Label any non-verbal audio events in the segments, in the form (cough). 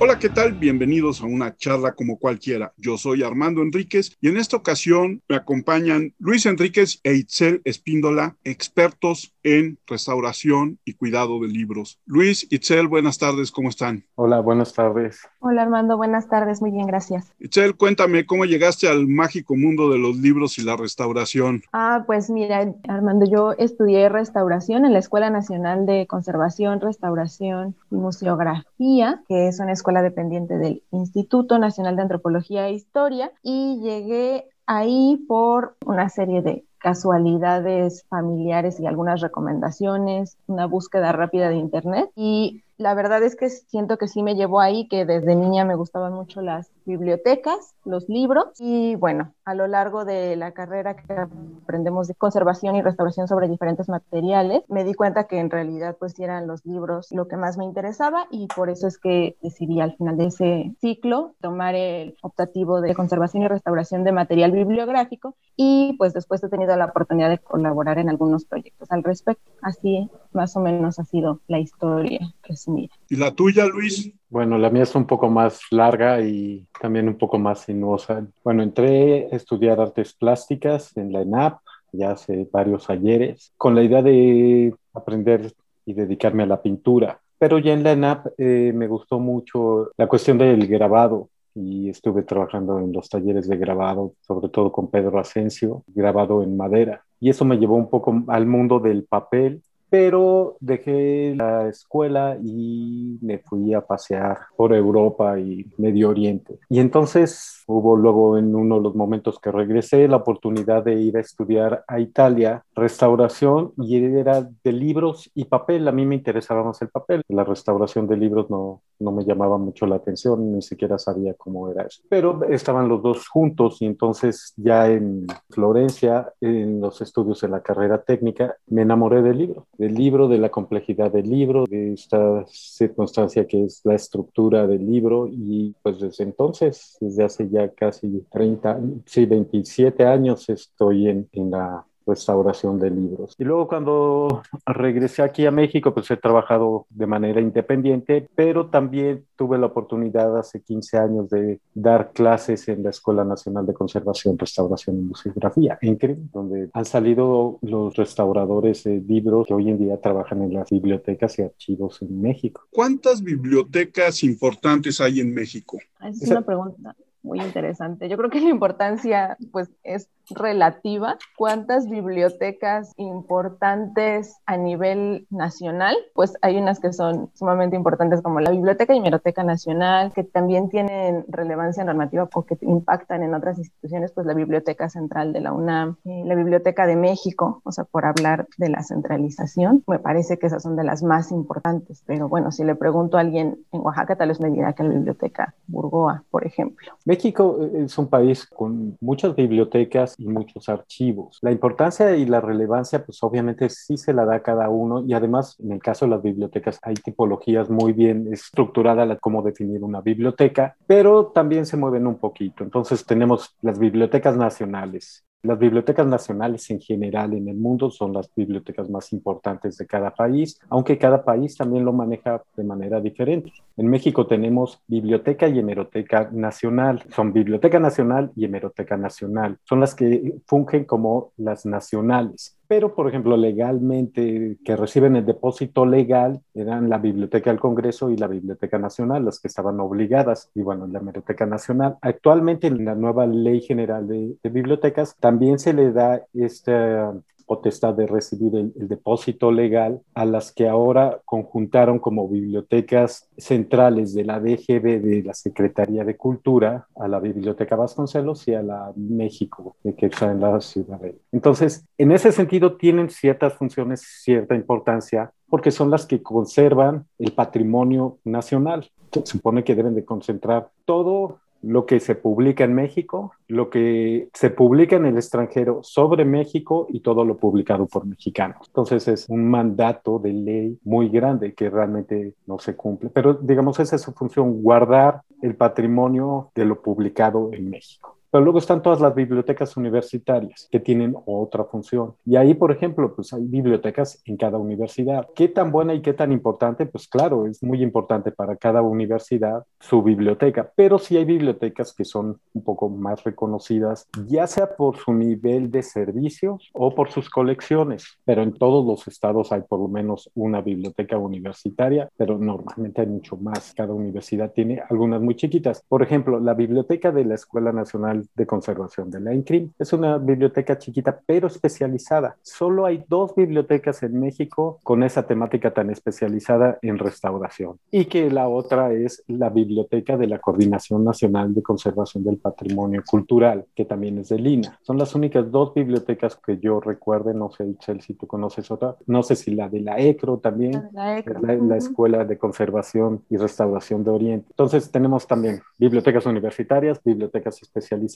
Hola, ¿qué tal? Bienvenidos a una charla como cualquiera. Yo soy Armando Enríquez y en esta ocasión me acompañan Luis Enríquez e Itzel Espíndola, expertos en restauración y cuidado de libros. Luis, Itzel, buenas tardes, ¿cómo están? Hola, buenas tardes. Hola Armando, buenas tardes, muy bien, gracias. Itzel, cuéntame cómo llegaste al mágico mundo de los libros y la restauración. Ah, pues mira, Armando, yo estudié restauración en la Escuela Nacional de Conservación, Restauración y Museografía, que es una escuela dependiente del Instituto Nacional de Antropología e Historia y llegué ahí por una serie de casualidades familiares y algunas recomendaciones, una búsqueda rápida de internet y la verdad es que siento que sí me llevó ahí, que desde niña me gustaban mucho las bibliotecas, los libros y bueno, a lo largo de la carrera que aprendemos de conservación y restauración sobre diferentes materiales, me di cuenta que en realidad pues eran los libros lo que más me interesaba y por eso es que decidí al final de ese ciclo tomar el optativo de conservación y restauración de material bibliográfico y pues después he tenido la oportunidad de colaborar en algunos proyectos al respecto. Así más o menos ha sido la historia resumida. ¿Y la tuya, Luis? Bueno, la mía es un poco más larga y también un poco más sinuosa. Bueno, entré a estudiar artes plásticas en la ENAP ya hace varios ayeres, con la idea de aprender y dedicarme a la pintura. Pero ya en la ENAP eh, me gustó mucho la cuestión del grabado y estuve trabajando en los talleres de grabado, sobre todo con Pedro Asensio, grabado en madera. Y eso me llevó un poco al mundo del papel pero dejé la escuela y me fui a pasear por Europa y Medio Oriente. Y entonces hubo luego en uno de los momentos que regresé la oportunidad de ir a estudiar a Italia restauración y era de libros y papel. A mí me interesaba más el papel. La restauración de libros no, no me llamaba mucho la atención, ni siquiera sabía cómo era eso. Pero estaban los dos juntos y entonces ya en Florencia, en los estudios de la carrera técnica, me enamoré del libro del libro, de la complejidad del libro, de esta circunstancia que es la estructura del libro y pues desde entonces, desde hace ya casi 30, sí, 27 años estoy en, en la restauración de libros. Y luego cuando regresé aquí a México, pues he trabajado de manera independiente, pero también tuve la oportunidad hace 15 años de dar clases en la Escuela Nacional de Conservación, Restauración y Museografía, en CREM, donde han salido los restauradores de libros que hoy en día trabajan en las bibliotecas y archivos en México. ¿Cuántas bibliotecas importantes hay en México? Es una pregunta muy interesante. Yo creo que la importancia pues es relativa. ¿Cuántas bibliotecas importantes a nivel nacional? Pues hay unas que son sumamente importantes como la Biblioteca y Hemeroteca Nacional, que también tienen relevancia normativa porque impactan en otras instituciones, pues la Biblioteca Central de la UNAM, eh, la Biblioteca de México, o sea, por hablar de la centralización, me parece que esas son de las más importantes. Pero bueno, si le pregunto a alguien en Oaxaca, tal vez me dirá que la Biblioteca Burgoa, por ejemplo. México eh, es un país con muchas bibliotecas y muchos archivos. La importancia y la relevancia, pues obviamente sí se la da cada uno y además en el caso de las bibliotecas hay tipologías muy bien estructuradas cómo definir una biblioteca, pero también se mueven un poquito. Entonces tenemos las bibliotecas nacionales, las bibliotecas nacionales en general en el mundo son las bibliotecas más importantes de cada país, aunque cada país también lo maneja de manera diferente. En México tenemos Biblioteca y Hemeroteca Nacional. Son Biblioteca Nacional y Hemeroteca Nacional. Son las que fungen como las nacionales pero por ejemplo legalmente que reciben el depósito legal eran la Biblioteca del Congreso y la Biblioteca Nacional las que estaban obligadas y bueno la Biblioteca Nacional. Actualmente en la nueva ley general de, bibliotecas también se le da esta potestad de recibir el, depósito legal a las que ahora conjuntaron como bibliotecas centrales de la DGB de la Secretaría de Cultura a la Biblioteca Vasconcelos y a la México que está en la ciudad de Entonces, en ese sentido tienen ciertas funciones, cierta importancia porque son las que conservan el patrimonio nacional. Se supone que deben de concentrar todo lo que se publica en México, lo que se publica en el extranjero sobre México y todo lo publicado por mexicanos. Entonces es un mandato de ley muy grande que realmente no se cumple. Pero digamos, esa es su función, guardar el patrimonio de lo publicado en México. Pero luego están todas las bibliotecas universitarias que tienen otra función. Y ahí, por ejemplo, pues hay bibliotecas en cada universidad. ¿Qué tan buena y qué tan importante? Pues claro, es muy importante para cada universidad su biblioteca, pero sí hay bibliotecas que son un poco más reconocidas, ya sea por su nivel de servicios o por sus colecciones, pero en todos los estados hay por lo menos una biblioteca universitaria, pero normalmente hay mucho más. Cada universidad tiene algunas muy chiquitas. Por ejemplo, la biblioteca de la Escuela Nacional de Conservación de la INCRIM es una biblioteca chiquita, pero especializada. Solo hay dos bibliotecas en México con esa temática tan especializada en restauración. Y que la otra es la biblioteca de la Coordinación Nacional de Conservación del Patrimonio Cultural, que también es de Lina. Son las únicas dos bibliotecas que yo recuerde, no sé, Itzel, si tú conoces otra, no sé si la de la ECRO también, la, la, Escuela de Conservación y Restauración de Oriente. Entonces tenemos también bibliotecas universitarias, bibliotecas especializadas.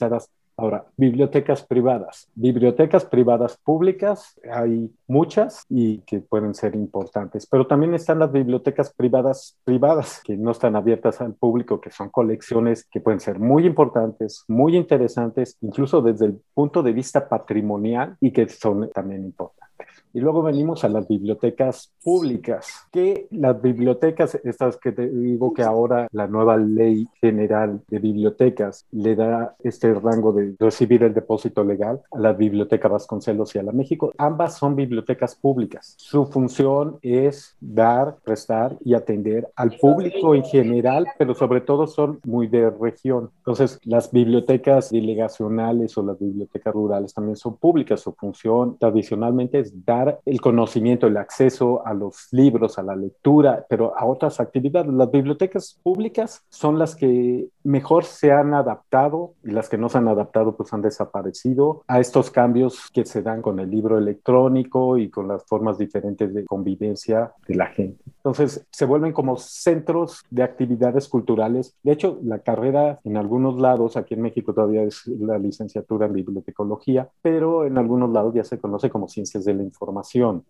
Ahora, bibliotecas privadas. Bibliotecas privadas públicas, hay muchas y que pueden ser importantes, pero también están las bibliotecas privadas privadas que no están abiertas al público, que son colecciones que pueden ser muy importantes, muy interesantes, incluso desde el punto de vista patrimonial y que son también importantes. Y luego venimos a las bibliotecas públicas, que las bibliotecas, estas que te digo que ahora la nueva ley general de bibliotecas le da este rango de recibir el depósito legal a la Biblioteca Vasconcelos y a la México, ambas son bibliotecas públicas. Su función es dar, prestar y atender al público en general, pero sobre todo son muy de región. Entonces, las bibliotecas delegacionales o las bibliotecas rurales también son públicas. Su función tradicionalmente es dar el conocimiento, el acceso a los libros, a la lectura, pero a otras actividades. Las bibliotecas públicas son las que mejor se han adaptado y las que no se han adaptado pues han desaparecido a estos cambios que se dan con el libro electrónico y con las formas diferentes de convivencia de la gente. Entonces se vuelven como centros de actividades culturales. De hecho, la carrera en algunos lados, aquí en México todavía es la licenciatura en bibliotecología, pero en algunos lados ya se conoce como ciencias de la información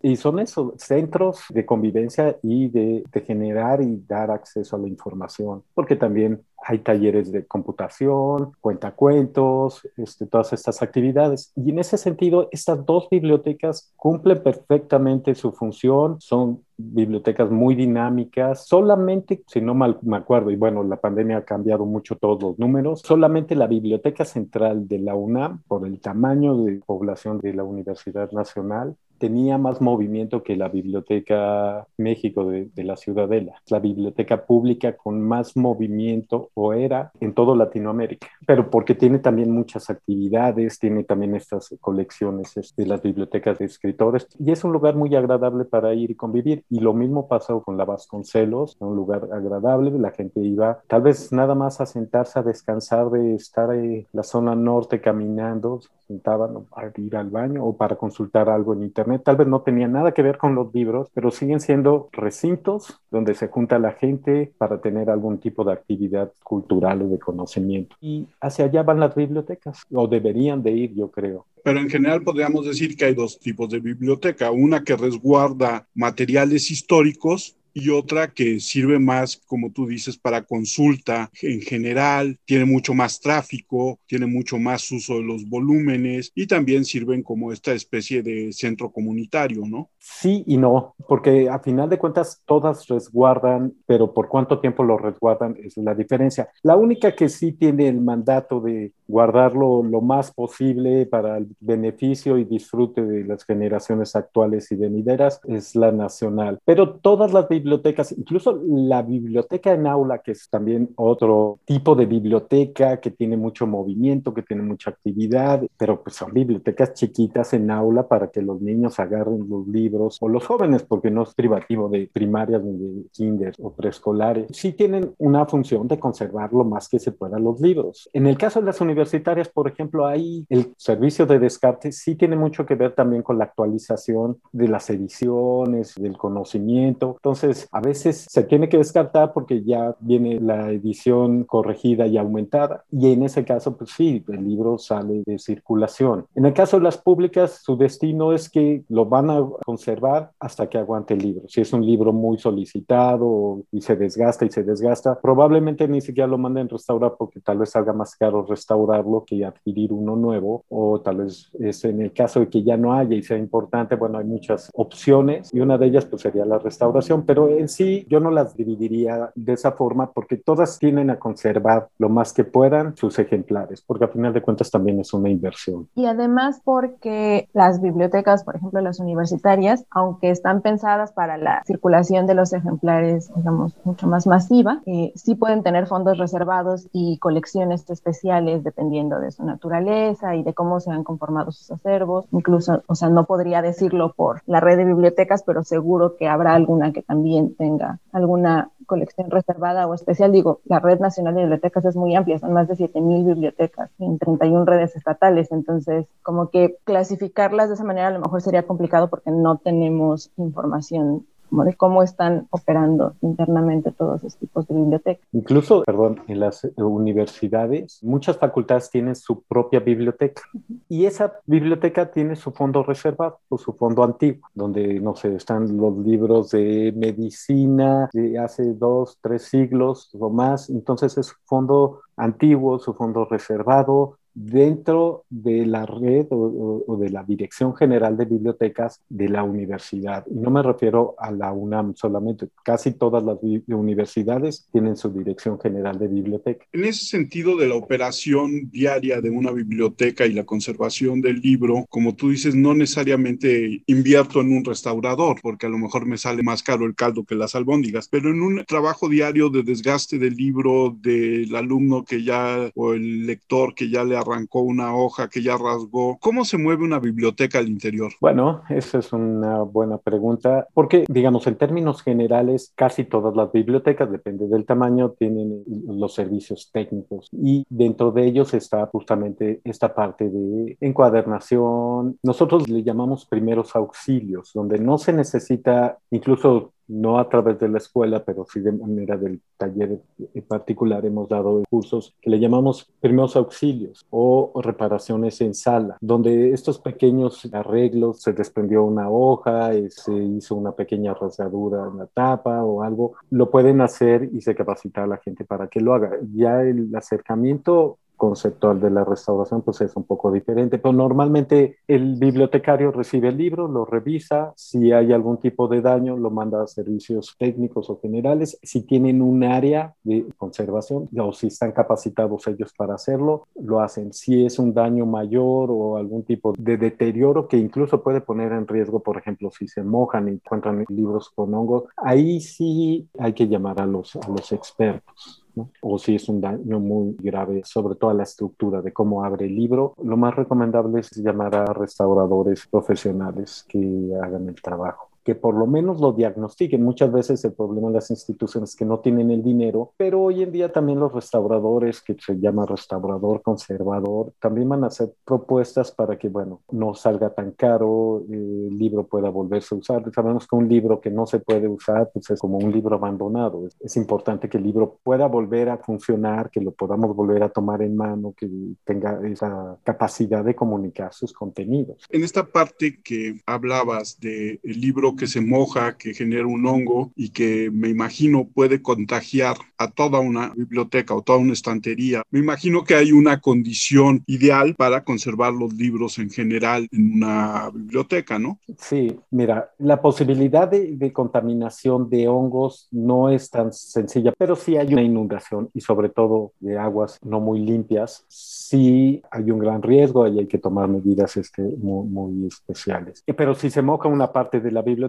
y son esos centros de convivencia y de, de generar y dar acceso a la información, porque también hay talleres de computación, cuentacuentos, este, todas estas actividades. Y en ese sentido, estas dos bibliotecas cumplen perfectamente su función, son bibliotecas muy dinámicas. Solamente, si no mal me acuerdo, y bueno, la pandemia ha cambiado mucho todos los números, solamente la Biblioteca Central de la UNAM, por el tamaño de población de la Universidad Nacional, tenía más movimiento que la Biblioteca México de, de, la Ciudadela, la biblioteca pública con más movimiento o era en todo Latinoamérica, pero porque tiene también muchas actividades, tiene también estas colecciones de este, las bibliotecas de escritores y es un lugar muy agradable para ir y convivir. Y lo mismo pasó con la Vasconcelos, un lugar agradable, la gente iba tal vez nada más a sentarse a descansar de estar en la zona norte caminando, sentaban a ir al baño o para consultar algo en internet tal vez no tenía nada que ver con los libros, pero siguen siendo recintos donde se junta la gente para tener algún tipo de actividad cultural o de conocimiento. Y hacia allá van las bibliotecas, o deberían de ir, yo creo. Pero en general podríamos decir que hay dos tipos de biblioteca, una que resguarda materiales históricos y otra que sirve más, como tú dices, para consulta en general, tiene mucho más tráfico, tiene mucho más uso de los volúmenes y también sirven como esta especie de centro comunitario, ¿no? Sí y no, porque a final de cuentas todas resguardan, pero por cuánto tiempo lo resguardan es la diferencia. La única que sí tiene el mandato de guardarlo lo más posible para el beneficio y disfrute de las generaciones actuales y venideras es la nacional, pero todas las bibliotecas, incluso la biblioteca en aula, que es también otro tipo de biblioteca que tiene mucho movimiento, que tiene mucha actividad, pero pues son bibliotecas chiquitas en aula para que los niños agarren los libros o los jóvenes, porque no es privativo de primarias ni de kinder o preescolares, sí tienen una función de conservar lo más que se pueda los libros. En el caso de las universitarias, por ejemplo, ahí el servicio de descarte sí tiene mucho que ver también con la actualización de las ediciones, del conocimiento. Entonces, a veces se tiene que descartar porque ya viene la edición corregida y aumentada. Y en ese caso, pues sí, el libro sale de circulación. En el caso de las públicas, su destino es que lo van a conservar hasta que aguante el libro. Si es un libro muy solicitado y se desgasta y se desgasta, probablemente ni siquiera lo manden restaurar porque tal vez salga más caro restaurar restaurarlo que adquirir uno nuevo o tal vez es en el caso de que ya no haya y sea importante, bueno, hay muchas opciones y una de ellas pues sería la restauración, pero en sí yo no las dividiría de esa forma porque todas tienen a conservar lo más que puedan sus ejemplares, porque a final de cuentas también es una inversión. Y además porque las bibliotecas, por ejemplo las universitarias, aunque están pensadas para la circulación de los ejemplares, digamos, mucho más masiva, eh, sí pueden tener fondos reservados y colecciones especiales dependiendo de su naturaleza y de cómo se han conformado sus acervos. Incluso, o sea, no podría decirlo por la red de bibliotecas, pero seguro que habrá alguna que también tenga alguna colección reservada o especial. Digo, la Red Nacional de Bibliotecas es muy amplia, son más de 7.000 bibliotecas en 31 redes estatales, entonces como que clasificarlas de esa manera a lo mejor sería complicado porque no tenemos información de cómo están operando internamente todos estos tipos de bibliotecas. Incluso, perdón, en las universidades, muchas facultades tienen su propia biblioteca y esa biblioteca tiene su fondo reservado o su fondo antiguo, donde, no sé, están los libros de medicina de hace dos, tres siglos o más. Entonces es fondo antiguo, su fondo reservado, dentro de la red o, de la Dirección General de Bibliotecas de la universidad. Y no me refiero a la UNAM solamente, casi todas las universidades tienen su Dirección General de Biblioteca. En ese sentido de la operación diaria de una biblioteca y la conservación del libro, como tú dices, no necesariamente invierto en un restaurador, porque a lo mejor me sale más caro el caldo que las albóndigas, pero en un trabajo diario de desgaste del libro del alumno que ya, o el lector que ya le ha arrancó una hoja, que ya rasgó. ¿Cómo se mueve una biblioteca al interior? Bueno, esa es una buena pregunta, porque digamos, en términos generales, casi todas las bibliotecas, depende del tamaño, tienen los servicios técnicos y dentro de ellos está justamente esta parte de encuadernación. Nosotros le llamamos primeros auxilios, donde no se necesita incluso no a través de la escuela, pero sí de manera del taller en particular hemos dado cursos que le llamamos primeros auxilios o reparaciones en sala, donde estos pequeños arreglos, se desprendió una hoja, se hizo una pequeña rasgadura en la tapa o algo, lo pueden hacer y se capacita a la gente para que lo haga. Ya el acercamiento conceptual de la restauración pues es un poco diferente, pero normalmente el bibliotecario recibe el libro, lo revisa, si hay algún tipo de daño lo manda a servicios técnicos o generales, si tienen un área de conservación o si están capacitados ellos para hacerlo, lo hacen. Si es un daño mayor o algún tipo de deterioro que incluso puede poner en riesgo, por ejemplo, si se mojan y encuentran libros con hongos, ahí sí hay que llamar a los, a los expertos o si es un daño muy grave, sobre todo a la estructura de cómo abre el libro, lo más recomendable es llamar a restauradores profesionales que hagan el trabajo que por lo menos lo diagnostiquen. Muchas veces el problema de las instituciones que no tienen el dinero, pero hoy en día también los restauradores, que se llama restaurador conservador, también van a hacer propuestas para que, bueno, no salga tan caro, el libro pueda volverse a usar. Sabemos que un libro que no se puede usar, pues es como un libro abandonado. Es, es importante que el libro pueda volver a funcionar, que lo podamos volver a tomar en mano, que tenga esa capacidad de comunicar sus contenidos. En esta parte que hablabas del libro que se moja, que genera un hongo y que me imagino puede contagiar a toda una biblioteca o toda una estantería. Me imagino que hay una condición ideal para conservar los libros en general en una biblioteca, ¿no? Sí, mira, la posibilidad de, de contaminación de hongos no es tan sencilla, pero sí hay una inundación y sobre todo de aguas no muy limpias, sí hay un gran riesgo y hay que tomar medidas este, muy, muy especiales. Pero si se moja una parte de la biblioteca,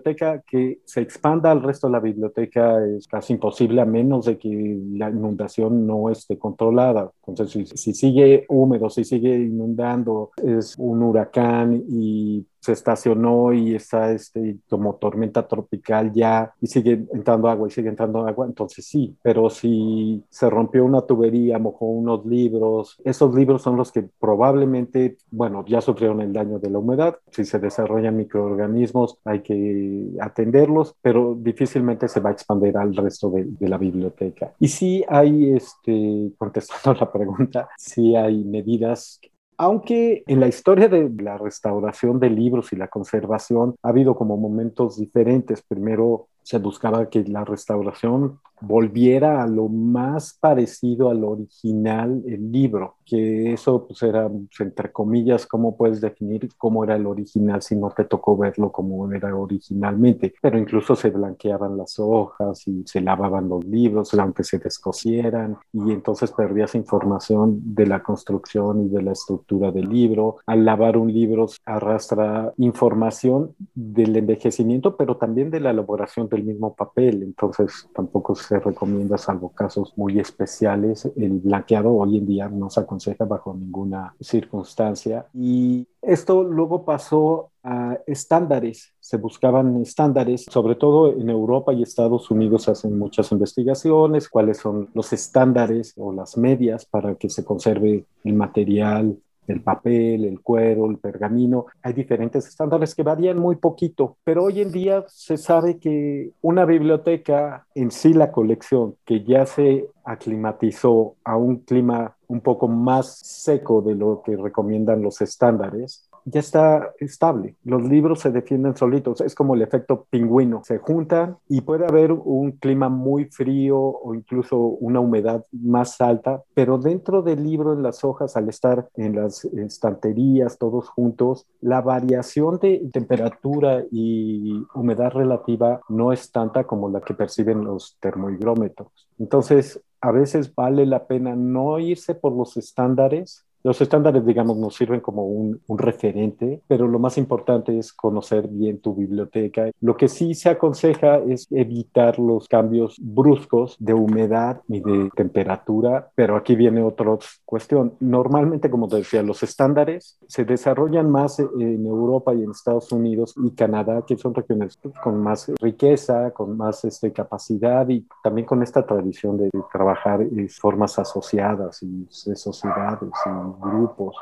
que se expanda al resto de la biblioteca es casi imposible a menos de que la inundación no esté controlada. Entonces, si sigue húmedo, si sigue inundando, es un huracán y se estacionó y está este, como tormenta tropical ya y sigue entrando agua y sigue entrando agua, entonces sí, pero si se rompió una tubería, mojó unos libros, esos libros son los que probablemente, bueno, ya sufrieron el daño de la humedad, si se desarrollan microorganismos hay que atenderlos, pero difícilmente se va a expandir al resto de, de la biblioteca. Y sí hay, este, (laughs) contestando la pregunta, sí hay medidas aunque en la historia de la restauración de libros y la conservación ha habido como momentos diferentes. Primero se buscaba que la restauración volviera a lo más parecido al original, el libro, que eso pues era, pues, entre comillas, ¿cómo puedes definir cómo era el original si no te tocó verlo como era originalmente? Pero incluso se blanqueaban las hojas y se lavaban los libros, aunque se descosieran, y entonces perdías información de la construcción y de la estructura del libro. Al lavar un libro arrastra información del envejecimiento, pero también de la elaboración del mismo papel, entonces tampoco se recomienda, salvo casos muy especiales, el blanqueado hoy en día no se aconseja bajo ninguna circunstancia. Y esto luego pasó a estándares, se buscaban estándares, sobre todo en Europa y Estados Unidos hacen muchas investigaciones, cuáles son los estándares o las medias para que se conserve el material el papel, el cuero, el pergamino. Hay diferentes estándares que varían muy poquito, pero hoy en día se sabe que una biblioteca en sí, la colección, que ya se aclimatizó a un clima un poco más seco de lo que recomiendan los estándares, ya está estable. Los libros se defienden solitos. Es como el efecto pingüino. Se juntan y puede haber un clima muy frío o incluso una humedad más alta, pero dentro del libro, en las hojas, al estar en las estanterías todos juntos, la variación de temperatura y humedad relativa no es tanta como la que perciben los termohigrómetros. Entonces, a veces vale la pena no irse por los estándares, los estándares, digamos, nos sirven como un, referente, pero lo más importante es conocer bien tu biblioteca. Lo que sí se aconseja es evitar los cambios bruscos de humedad y de temperatura, pero aquí viene otra cuestión. Normalmente, como te decía, los estándares se desarrollan más en Europa y en Estados Unidos y Canadá, que son regiones con más riqueza, con más este, capacidad y también con esta tradición de trabajar en formas asociadas y de sociedades y grupos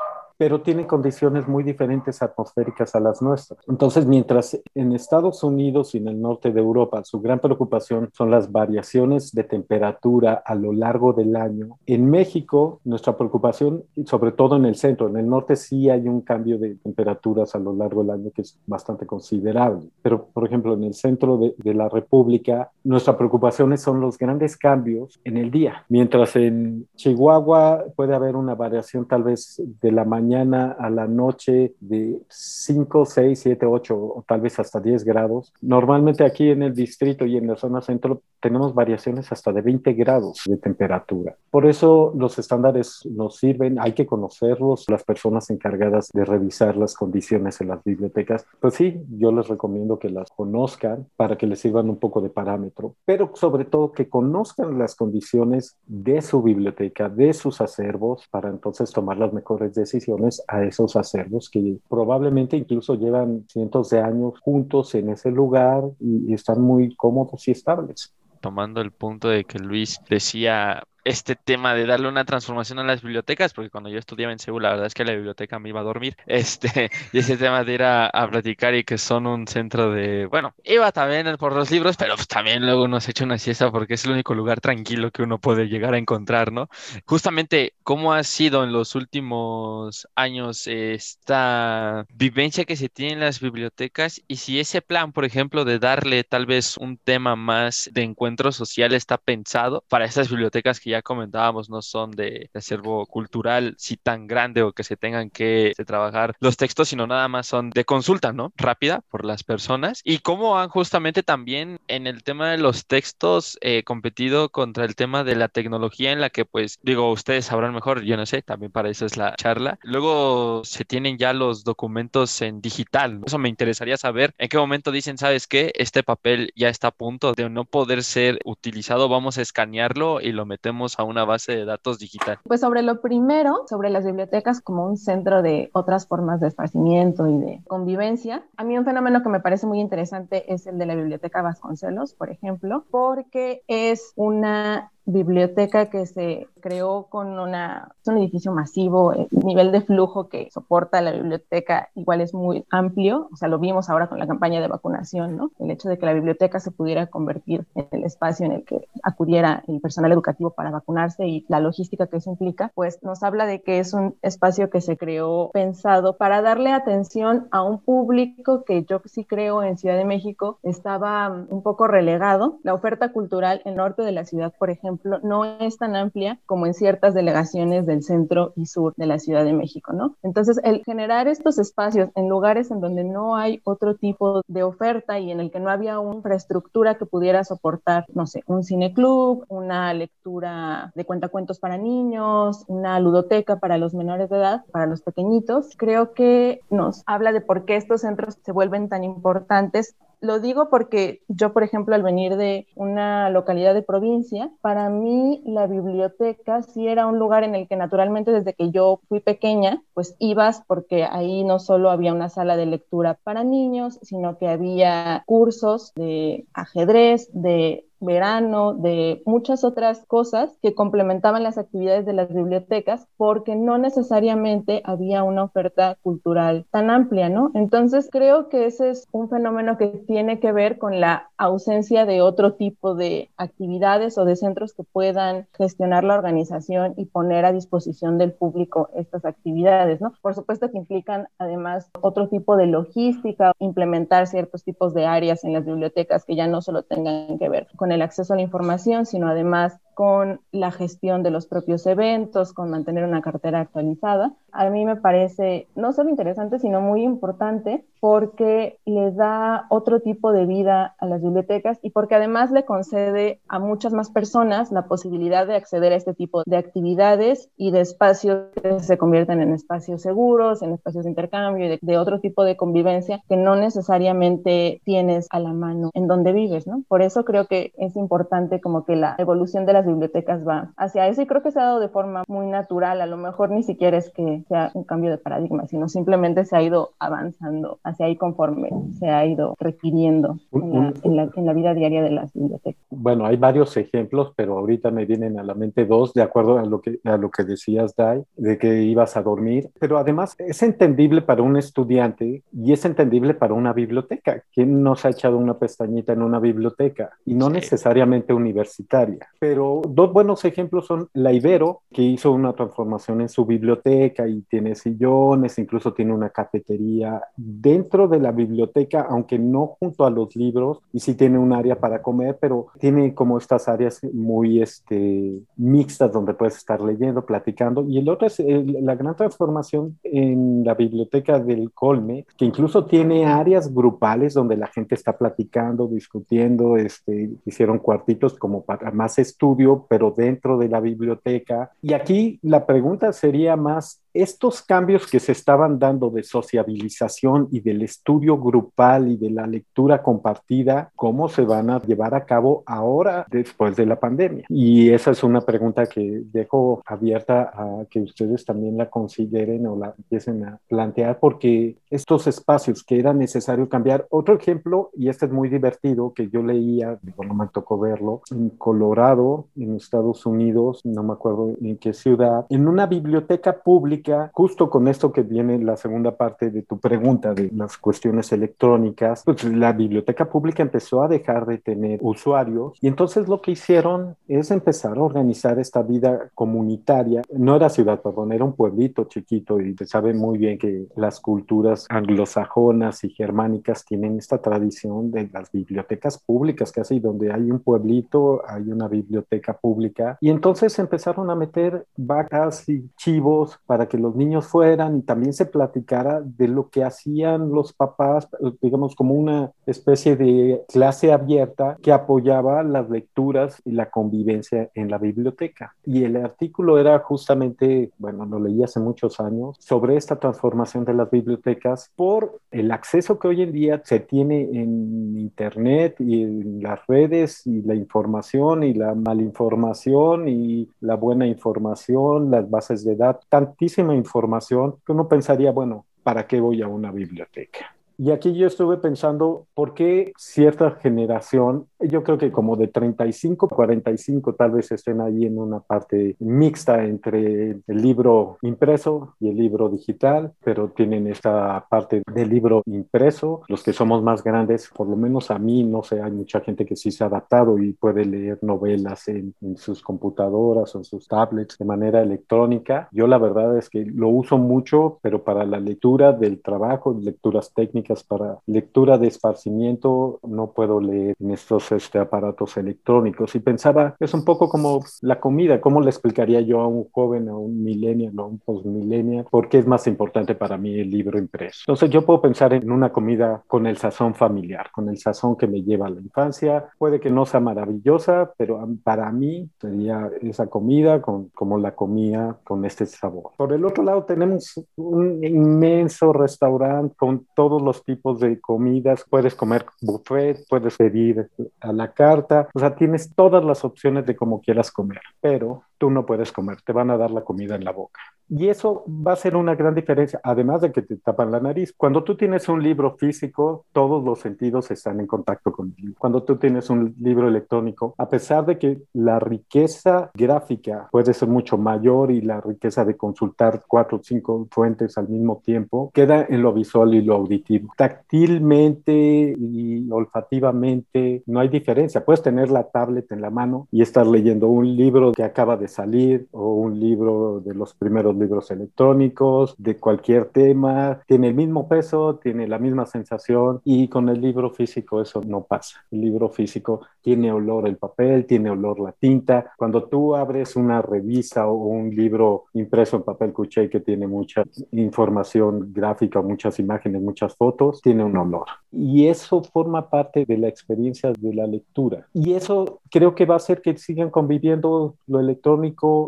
pero tiene condiciones muy diferentes atmosféricas a las nuestras. Entonces, mientras en Estados Unidos y en el norte de Europa su gran preocupación son las variaciones de temperatura a lo largo del año, en México nuestra preocupación, sobre todo en el centro, en el norte sí hay un cambio de temperaturas a lo largo del año que es bastante considerable, pero por ejemplo en el centro de, de la República nuestra preocupación son los grandes cambios en el día, mientras en Chihuahua puede haber una variación tal vez de la mañana a la noche de 5, 6, 7, 8 o tal vez hasta 10 grados. Normalmente aquí en el distrito y en la zona centro tenemos variaciones hasta de 20 grados de temperatura. Por eso los estándares nos sirven, hay que conocerlos, las personas encargadas de revisar las condiciones en las bibliotecas. Pues sí, yo les recomiendo que las conozcan para que les sirvan un poco de parámetro, pero sobre todo que conozcan las condiciones de su biblioteca, de sus acervos, para entonces tomar las mejores decisiones a esos acervos que probablemente incluso llevan cientos de años juntos en ese lugar y están muy cómodos y estables. Tomando el punto de que Luis decía este tema de darle una transformación a las bibliotecas, porque cuando yo estudiaba en Seúl, la verdad es que la biblioteca me iba a dormir, (laughs) este, y ese tema de ir a, platicar y que son un centro de, bueno, iba también por los libros, pero pues también luego nos echa una siesta porque es el único lugar tranquilo que uno puede llegar a encontrar, ¿no? Justamente, ¿cómo ha sido en los últimos años esta vivencia que se tiene en las bibliotecas? Y si ese plan, por ejemplo, de darle tal vez un tema más de encuentro social está pensado para estas bibliotecas que ya comentábamos no son de, acervo cultural si tan grande o que se tengan que trabajar los textos, sino nada más son de consulta, ¿no? Rápida por las personas. Y cómo han justamente también en el tema de los textos eh, competido contra el tema de la tecnología en la que pues digo, ustedes sabrán mejor, yo no sé, también para eso es la charla. Luego se tienen ya los documentos en digital. Eso me interesaría saber en qué momento dicen, ¿sabes qué? Este papel ya está a punto de no poder ser utilizado, vamos a escanearlo y lo metemos a una base de datos digital? Pues sobre lo primero, sobre las bibliotecas como un centro de otras formas de esparcimiento y de convivencia, a mí un fenómeno que me parece muy interesante es el de la Biblioteca Vasconcelos, por ejemplo, porque es una biblioteca que se creó con una, un edificio masivo, el nivel de flujo que soporta la biblioteca igual es muy amplio, o sea, lo vimos ahora con la campaña de vacunación, ¿no? El hecho de que la biblioteca se pudiera convertir en el espacio en el que acudiera el personal educativo para vacunarse y la logística que eso implica, pues nos habla de que es un espacio que se creó pensado para darle atención a un público que yo sí creo en Ciudad de México estaba un poco relegado. La oferta cultural en norte de la ciudad, por ejemplo, no es tan amplia como en ciertas delegaciones del centro y sur de la Ciudad de México, ¿no? Entonces, el generar estos espacios en lugares en donde no hay otro tipo de oferta y en el que no había una infraestructura que pudiera soportar, no sé, un cineclub, una lectura de cuentacuentos para niños, una ludoteca para los menores de edad, para los pequeñitos, creo que nos habla de por qué estos centros se vuelven tan importantes lo digo porque yo, por ejemplo, al venir de una localidad de provincia, para mí la biblioteca sí era un lugar en el que naturalmente desde que yo fui pequeña, pues ibas porque ahí no solo había una sala de lectura para niños, sino que había cursos de ajedrez, de verano, de muchas otras cosas que complementaban las actividades de las bibliotecas porque no necesariamente había una oferta cultural tan amplia, ¿no? Entonces creo que ese es un fenómeno que tiene que ver con la ausencia de otro tipo de actividades o de centros que puedan gestionar la organización y poner a disposición del público estas actividades, ¿no? Por supuesto que implican además otro tipo de logística, implementar ciertos tipos de áreas en las bibliotecas que ya no solo tengan que ver con el acceso a la información, sino además con la gestión de los propios eventos, con mantener una cartera actualizada. A mí me parece no solo interesante, sino muy importante porque le da otro tipo de vida a las bibliotecas y porque además le concede a muchas más personas la posibilidad de acceder a este tipo de actividades y de espacios que se convierten en espacios seguros, en espacios de intercambio y de, de otro tipo de convivencia que no necesariamente tienes a la mano en donde vives, ¿no? Por eso creo que es importante como que la evolución de las bibliotecas va hacia eso y creo que se ha dado de forma muy natural, a lo mejor ni siquiera es que sea un cambio de paradigma, sino simplemente se ha ido avanzando hacia ahí conforme se ha ido requiriendo en la, en la, vida diaria de las bibliotecas. Bueno, hay varios ejemplos, pero ahorita me vienen a la mente dos, de acuerdo a lo que, a lo que decías, Dai, de que ibas a dormir, pero además es entendible para un estudiante y es entendible para una biblioteca. ¿Quién nos ha echado una pestañita en una biblioteca? Y no necesariamente universitaria, pero dos buenos ejemplos son la Ibero, que hizo una transformación en su biblioteca y tiene sillones, incluso tiene una cafetería dentro de la biblioteca, aunque no junto a los libros, y sí tiene un área para comer, pero tiene como estas áreas muy este, mixtas donde puedes estar leyendo, platicando. Y el otro es la gran transformación en la biblioteca del Colme, que incluso tiene áreas grupales donde la gente está platicando, discutiendo, este, hicieron cuartitos como para más estudio pero dentro de la biblioteca. Y aquí la pregunta sería más, estos cambios que se estaban dando de sociabilización y del estudio grupal y de la lectura compartida, ¿cómo se van a llevar a cabo ahora después de la pandemia? Y esa es una pregunta que dejo abierta a que ustedes también la consideren o la empiecen a plantear, porque estos espacios que era necesario cambiar. Otro ejemplo, y este es muy divertido, que yo leía, no me tocó verlo, en Colorado, en Estados Unidos, no me acuerdo en qué ciudad, en una biblioteca pública justo con esto que viene la segunda parte de tu pregunta de las cuestiones electrónicas, pues la biblioteca pública empezó a dejar de tener usuarios y entonces lo que hicieron es empezar a organizar esta vida comunitaria. No era ciudad, perdón, era un pueblito chiquito y se sabe muy bien que las culturas anglosajonas y germánicas tienen esta tradición de las bibliotecas públicas, casi donde hay un pueblito, hay una biblioteca pública y entonces empezaron a meter vacas y chivos para que que los niños fueran y también se platicara de lo que hacían los papás, digamos como una especie de clase abierta que apoyaba las lecturas y la convivencia en la biblioteca. Y el artículo era justamente, bueno, lo leí hace muchos años, sobre esta transformación de las bibliotecas por el acceso que hoy en día se tiene en Internet y en las redes y la información y la malinformación y la buena información, las bases de datos, tantísimas información que uno pensaría, bueno, ¿para qué voy a una biblioteca? Y aquí yo estuve pensando, ¿por qué cierta generación, yo creo que como de 35, 45 tal vez estén ahí en una parte mixta entre el libro impreso y el libro digital, pero tienen esta parte del libro impreso. Los que somos más grandes, por lo menos a mí, no sé, hay mucha gente que sí se ha adaptado y puede leer novelas en, en sus computadoras o en sus tablets de manera electrónica. Yo la verdad es que lo uso mucho, pero para la lectura del trabajo, lecturas técnicas, para lectura de esparcimiento, no puedo leer en estos este, aparatos electrónicos. Y pensaba, es un poco como la comida, ¿cómo le explicaría yo a un joven, a un millennial o un postmillennial, por qué es más importante para mí el libro impreso? Entonces yo puedo pensar en una comida con el sazón familiar, con el sazón que me lleva a la infancia. Puede que no sea maravillosa, pero para mí sería esa comida con, como la comida con este sabor. Por el otro lado tenemos un inmenso restaurante con todos los tipos de comidas. Puedes comer buffet, puedes pedir a la carta, o sea, tienes todas las opciones de cómo quieras comer, pero tú no puedes comer, te van a dar la comida en la boca. Y eso va a ser una gran diferencia, además de que te tapan la nariz. Cuando tú tienes un libro físico, todos los sentidos están en contacto con el libro. Cuando tú tienes un libro electrónico, a pesar de que la riqueza gráfica puede ser mucho mayor y la riqueza de consultar cuatro o cinco fuentes al mismo tiempo, queda en lo visual y lo auditivo. Táctilmente y olfativamente no hay diferencia. Puedes tener la tablet en la mano y estar leyendo un libro que acaba de salir o un libro de los primeros libros electrónicos, de cualquier tema, tiene el mismo peso, tiene la misma sensación y con el libro físico eso no pasa. El libro físico tiene olor el papel, tiene olor la tinta. Cuando tú abres una revista o un libro impreso en papel cuché que tiene mucha información gráfica, muchas imágenes, muchas fotos, tiene un olor. Y eso forma parte de la experiencia de la lectura. Y eso creo que va a hacer que sigan conviviendo lo electrónico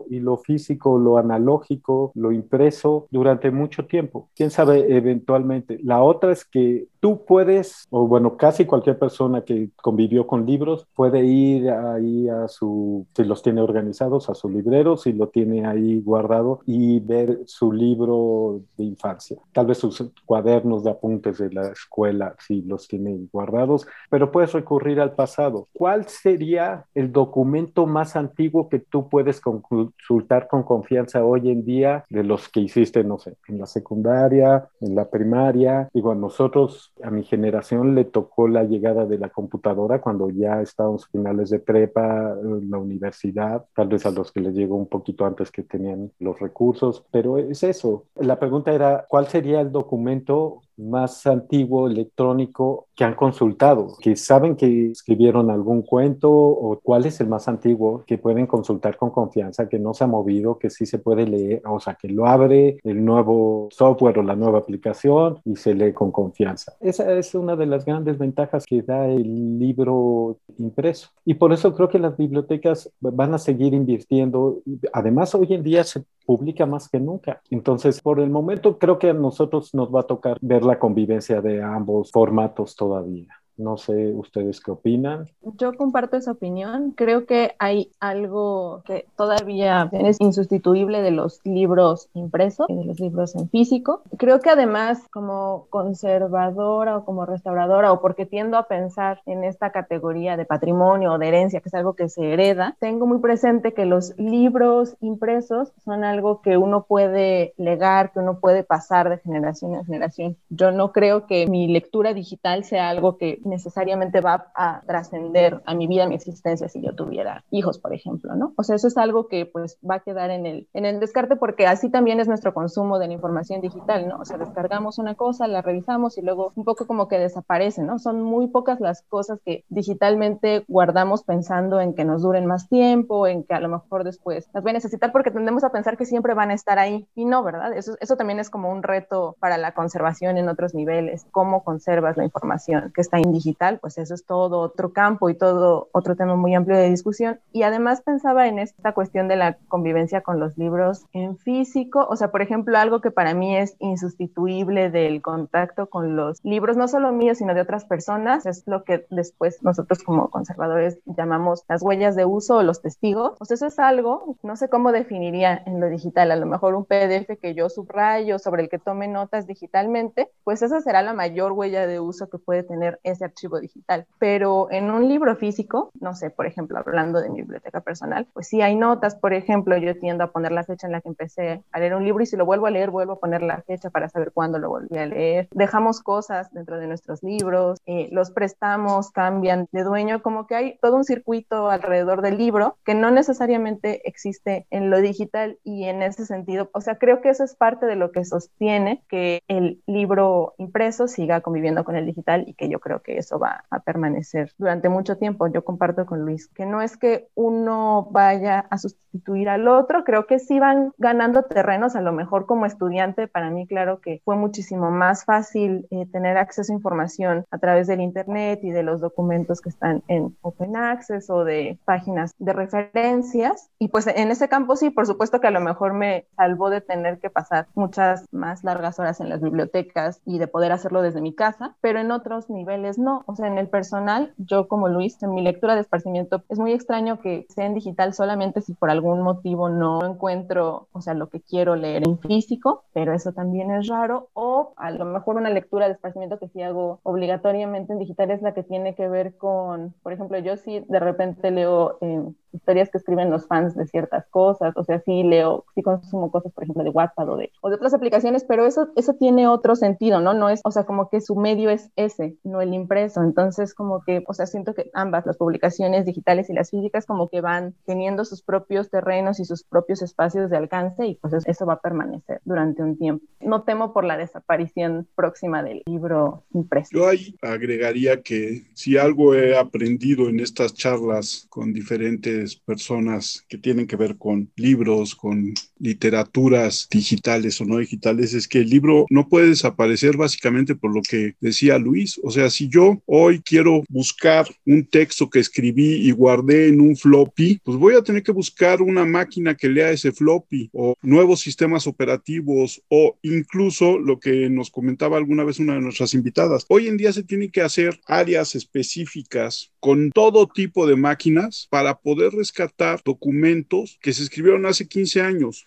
y lo físico, lo analógico, lo impreso durante mucho tiempo. Quién sabe eventualmente. La otra es que tú puedes, o bueno, casi cualquier persona que convivió con libros puede ir ahí a su, si los tiene organizados, a su librero, si lo tiene ahí guardado y ver su libro de infancia. Tal vez sus cuadernos de apuntes de la escuela, si los tiene guardados, pero puedes recurrir al pasado. ¿Cuál sería el documento más antiguo que tú puedes consultar con confianza hoy en día de los que hiciste, no sé, en la secundaria, en la primaria? Digo, a nosotros a mi generación le tocó la llegada de la computadora cuando ya estábamos finales de prepa, la universidad, tal vez a los que les llegó un poquito antes que tenían los recursos, pero es eso. La pregunta era, ¿cuál sería el documento más antiguo electrónico que han consultado, que saben que escribieron algún cuento o cuál es el más antiguo que pueden consultar con confianza, que no se ha movido, que sí se puede leer, o sea, que lo abre el nuevo software o la nueva aplicación y se lee con confianza. Esa es una de las grandes ventajas que da el libro impreso. Y por eso creo que las bibliotecas van a seguir invirtiendo. Además, hoy en día se publica más que nunca. Entonces, por el momento, creo que a nosotros nos va a tocar ver la convivencia de ambos formatos todavía. No sé ustedes qué opinan. Yo comparto esa opinión. Creo que hay algo que todavía es insustituible de los libros impresos, de los libros en físico. Creo que además como conservadora o como restauradora o porque tiendo a pensar en esta categoría de patrimonio o de herencia, que es algo que se hereda, tengo muy presente que los libros impresos son algo que uno puede legar, que uno puede pasar de generación en generación. Yo no creo que mi lectura digital sea algo que necesariamente va a trascender a mi vida, a mi existencia si yo tuviera hijos, por ejemplo, ¿no? O sea, eso es algo que pues va a quedar en el, en el descarte porque así también es nuestro consumo de la información digital, ¿no? O sea, descargamos una cosa, la revisamos y luego un poco como que desaparece, ¿no? Son muy pocas las cosas que digitalmente guardamos pensando en que nos duren más tiempo, en que a lo mejor después las voy a necesitar porque tendemos a pensar que siempre van a estar ahí y no, ¿verdad? Eso, eso también es como un reto para la conservación en otros niveles, cómo conservas la información que está digital, pues eso es todo otro campo y todo otro tema muy amplio de discusión. Y además pensaba en esta cuestión de la convivencia con los libros en físico, o sea, por ejemplo, algo que para mí es insustituible del contacto con los libros, no solo míos, sino de otras personas, es lo que después nosotros como conservadores llamamos las huellas de uso o los testigos. Pues eso es algo, no sé cómo definiría en lo digital, a lo mejor un PDF que yo subrayo sobre el que tome notas digitalmente, pues esa será la mayor huella de uso que puede tener archivo digital. Pero en un libro físico, no sé, por ejemplo, hablando de mi biblioteca personal, pues sí hay notas, por ejemplo, yo tiendo a poner la fecha en la que empecé a leer un libro y si lo vuelvo a leer, vuelvo a poner la fecha para saber cuándo lo volví a leer. Dejamos cosas dentro de nuestros libros, eh, los prestamos, cambian de dueño, como que hay todo un circuito alrededor del libro que no necesariamente existe en lo digital y en ese sentido, o sea, creo que eso es parte de lo que sostiene que el libro impreso siga conviviendo con el digital y que yo creo que eso va a permanecer durante mucho tiempo. Yo comparto con Luis que no es que uno vaya a sustituir al otro, creo que sí van ganando terrenos, a lo mejor como estudiante, para mí claro que fue muchísimo más fácil eh, tener acceso a información a través del Internet y de los documentos que están en Open Access o de páginas de referencias. Y pues en ese campo sí, por supuesto que a lo mejor me salvó de tener que pasar muchas más largas horas en las bibliotecas y de poder hacerlo desde mi casa, pero en otros niveles no. O sea, en el personal, yo como Luis, en mi lectura de esparcimiento, es muy extraño que sea en digital solamente si por algún motivo no encuentro, o sea, lo que quiero leer en físico, pero eso también es raro. O a lo mejor una lectura de esparcimiento que sí hago obligatoriamente en digital es la que tiene que ver con, por ejemplo, yo sí de repente leo eh, historias que escriben los fans de ciertas cosas, o sea, sí leo, sí consumo cosas, por ejemplo, de WhatsApp o de, o de otras aplicaciones, pero eso, eso tiene otro sentido, ¿no? No es, o sea, como que su medio es ese, no el impreso. Entonces, como que, o sea, siento que ambas, las publicaciones digitales y las físicas, como que van teniendo sus propios terrenos y sus propios espacios de alcance y pues eso va a permanecer durante un tiempo. No temo por la desaparición próxima del libro impreso. Yo ahí agregaría que si algo he aprendido en estas charlas con diferentes personas que tienen que ver con libros, con literaturas digitales o no digitales, es que el libro no puede desaparecer básicamente por lo que decía Luis. O sea, si yo hoy quiero buscar un texto que escribí y guardé en un floppy, pues voy a tener que buscar una máquina que lea ese floppy o nuevos sistemas operativos o incluso lo que nos comentaba alguna vez una de nuestras invitadas. Hoy en día se tienen que hacer áreas específicas con todo tipo de máquinas para poder rescatar documentos que se escribieron hace 15 años.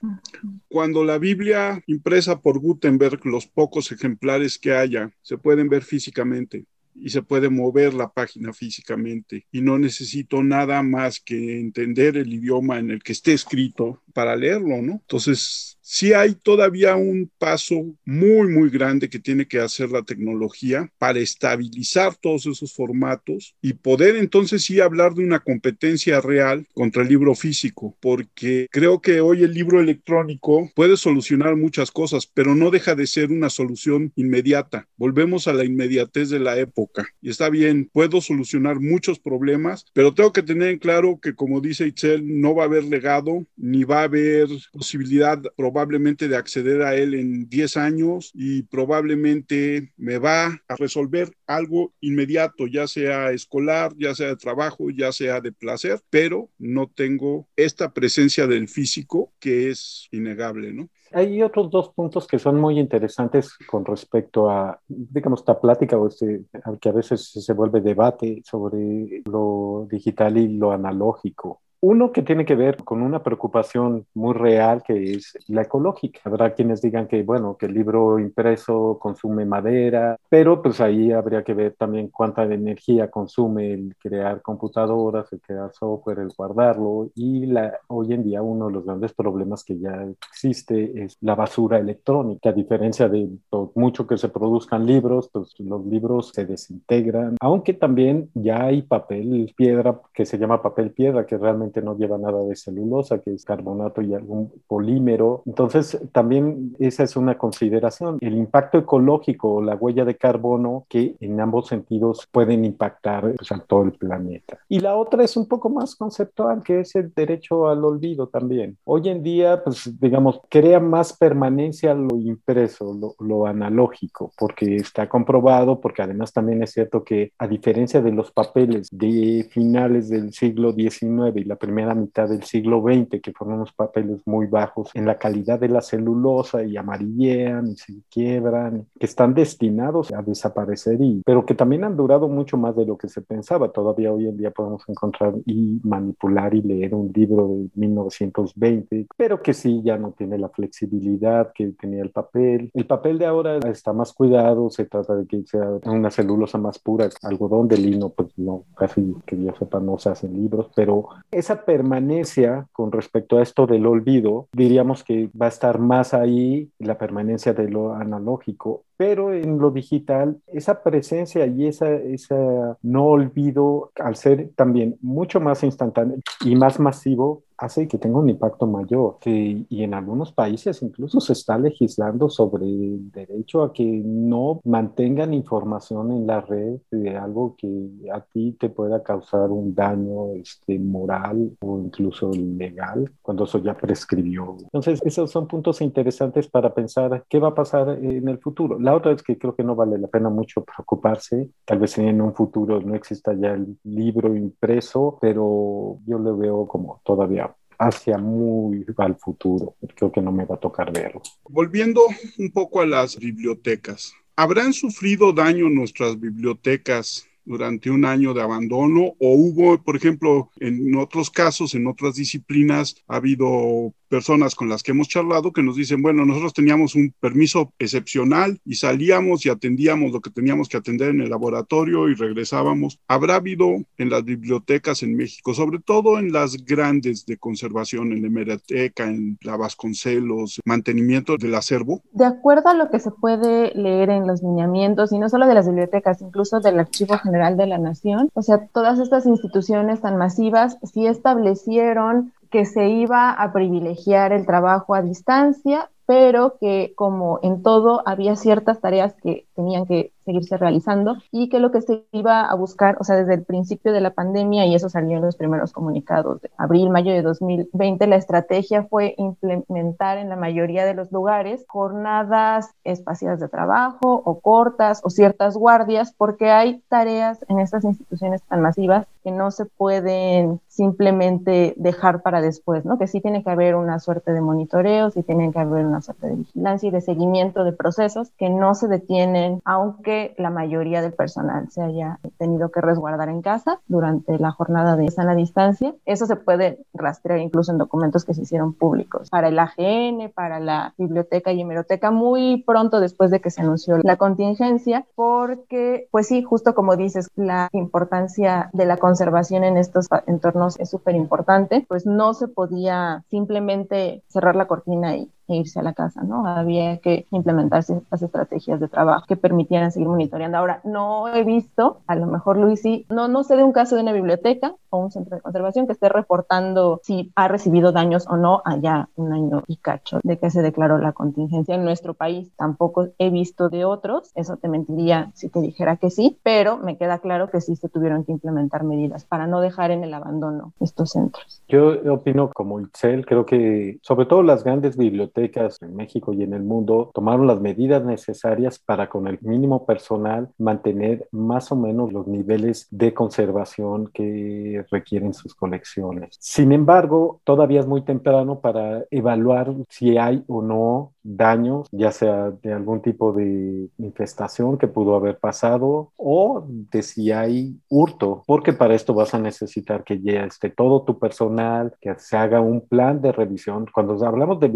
Cuando la Biblia impresa por Gutenberg, los pocos ejemplares que haya, se pueden ver físicamente y se puede mover la página físicamente y no necesito nada más que entender el idioma en el que esté escrito para leerlo, ¿no? Entonces, sí hay todavía un paso muy, muy grande que tiene que hacer la tecnología para estabilizar todos esos formatos y poder entonces sí hablar de una competencia real contra el libro físico, porque creo que hoy el libro electrónico puede solucionar muchas cosas, pero no deja de ser una solución inmediata. Volvemos a la inmediatez de la época y está bien, puedo solucionar muchos problemas, pero tengo que tener en claro que como dice Itzel, no va a haber legado ni va a haber posibilidad probablemente de acceder a él en 10 años y probablemente me va a resolver algo inmediato, ya sea escolar, ya sea de trabajo, ya sea de placer, pero no tengo esta presencia del físico que es innegable, ¿no? Hay otros dos puntos que son muy interesantes con respecto a, digamos, esta plática o este, que a veces se vuelve debate sobre lo digital y lo analógico. Uno que tiene que ver con una preocupación muy real que es la ecológica. Habrá quienes digan que, bueno, que el libro impreso consume madera, pero pues ahí habría que ver también cuánta energía consume el crear computadoras, el crear software, el guardarlo. Y la, hoy en día uno de los grandes problemas que ya existe es la basura electrónica. A diferencia de mucho que se produzcan libros, pues los libros se desintegran, aunque también ya hay papel piedra que se llama papel piedra, que realmente prácticamente no lleva nada de celulosa, que es carbonato y algún polímero. Entonces, también esa es una consideración. El impacto ecológico o la huella de carbono que en ambos sentidos pueden impactar pues, a todo el planeta. Y la otra es un poco más conceptual, que es el derecho al olvido también. Hoy en día, pues digamos, crea más permanencia lo impreso, lo, lo analógico, porque está comprobado, porque además también es cierto que a diferencia de los papeles de finales del siglo XIX y la primera mitad del siglo XX, que unos papeles muy bajos en la calidad de la celulosa y amarillean y se quiebran, que están destinados a desaparecer, y, pero que también han durado mucho más de lo que se pensaba. Todavía hoy en día podemos encontrar y manipular y leer un libro de 1920, pero que sí ya no tiene la flexibilidad que tenía el papel. El papel de ahora está más cuidado, se trata de que sea una celulosa más pura, algodón de lino, pues no, casi que yo sepa, no se hacen libros, pero esa permanencia con respecto a esto del olvido, diríamos que va a estar más ahí la permanencia de lo analógico pero en lo digital, esa presencia y esa, esa no olvido, al ser también mucho más instantáneo y más masivo, hace que tenga un impacto mayor. Y en algunos países incluso se está legislando sobre el derecho a que no mantengan información en la red de algo que a ti te pueda causar un daño este, moral o incluso legal, cuando eso ya prescribió. Entonces, esos son puntos interesantes para pensar qué va a pasar en el futuro. La otra es que creo que no vale la pena mucho preocuparse. Tal vez en un futuro no exista ya el libro impreso, pero yo lo veo como todavía hacia muy al futuro. Creo que no me va a tocar verlo. Volviendo un poco a las bibliotecas. ¿Habrán sufrido daño nuestras bibliotecas durante un año de abandono o hubo, por ejemplo, en otros casos, en otras disciplinas, ha habido personas con las que hemos charlado que nos dicen, bueno, nosotros teníamos un permiso excepcional y salíamos y atendíamos lo que teníamos que atender en el laboratorio y regresábamos. ¿Habrá habido en las bibliotecas en México, sobre todo en las grandes de conservación, en la hemeroteca, en la Vasconcelos, mantenimiento del acervo? De acuerdo a lo que se puede leer en los lineamientos, y no solo de las bibliotecas, incluso del Archivo General de la Nación, o sea, todas estas instituciones tan masivas sí establecieron que se iba a privilegiar el trabajo a distancia, pero que como en todo había ciertas tareas que tenían que seguirse realizando y que lo que se iba a buscar, o sea, desde el principio de la pandemia, y eso salió en los primeros comunicados de abril, mayo de 2020, la estrategia fue implementar en la mayoría de los lugares jornadas espaciadas de trabajo o cortas o ciertas guardias, porque hay tareas en estas instituciones tan masivas que no se pueden simplemente dejar para después, ¿no? Que sí tiene que haber una suerte de monitoreo, sí tiene que haber una suerte de vigilancia y de seguimiento de procesos que no se detienen, aunque la mayoría del personal se haya tenido que resguardar en casa durante la jornada de sana distancia. Eso se puede rastrear incluso en documentos que se hicieron públicos para el AGN, para la biblioteca y hemeroteca muy pronto después de que se anunció la contingencia, porque, pues sí, justo como dices, la importancia de la conservación en estos entornos es súper importante, pues no se podía simplemente cerrar la cortina y e irse a la casa, ¿no? Había que implementar las estrategias de trabajo que permitieran seguir monitoreando. Ahora, no he visto, a lo mejor Luis sí, no, no sé de un caso de una biblioteca o un centro de conservación que esté reportando si ha recibido daños o no allá un año y cacho de que se declaró la contingencia en nuestro país. Tampoco he visto de otros, eso te mentiría si te dijera que sí, pero me queda claro que sí se tuvieron que implementar medidas para no dejar en el abandono estos centros. Yo opino como Itzel, creo que sobre todo las grandes bibliotecas en México y en el mundo tomaron las medidas necesarias para con el mínimo personal mantener más o menos los niveles de conservación que requieren sus colecciones. Sin embargo, todavía es muy temprano para evaluar si hay o no daños, ya sea de algún tipo de infestación que pudo haber pasado o de si hay hurto, porque para esto vas a necesitar que ya esté todo tu personal, que se haga un plan de revisión. Cuando hablamos de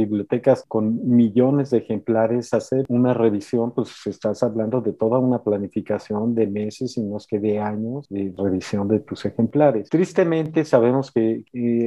con millones de ejemplares, hacer una revisión, pues estás hablando de toda una planificación de meses y no es que de años de revisión de tus ejemplares. Tristemente sabemos que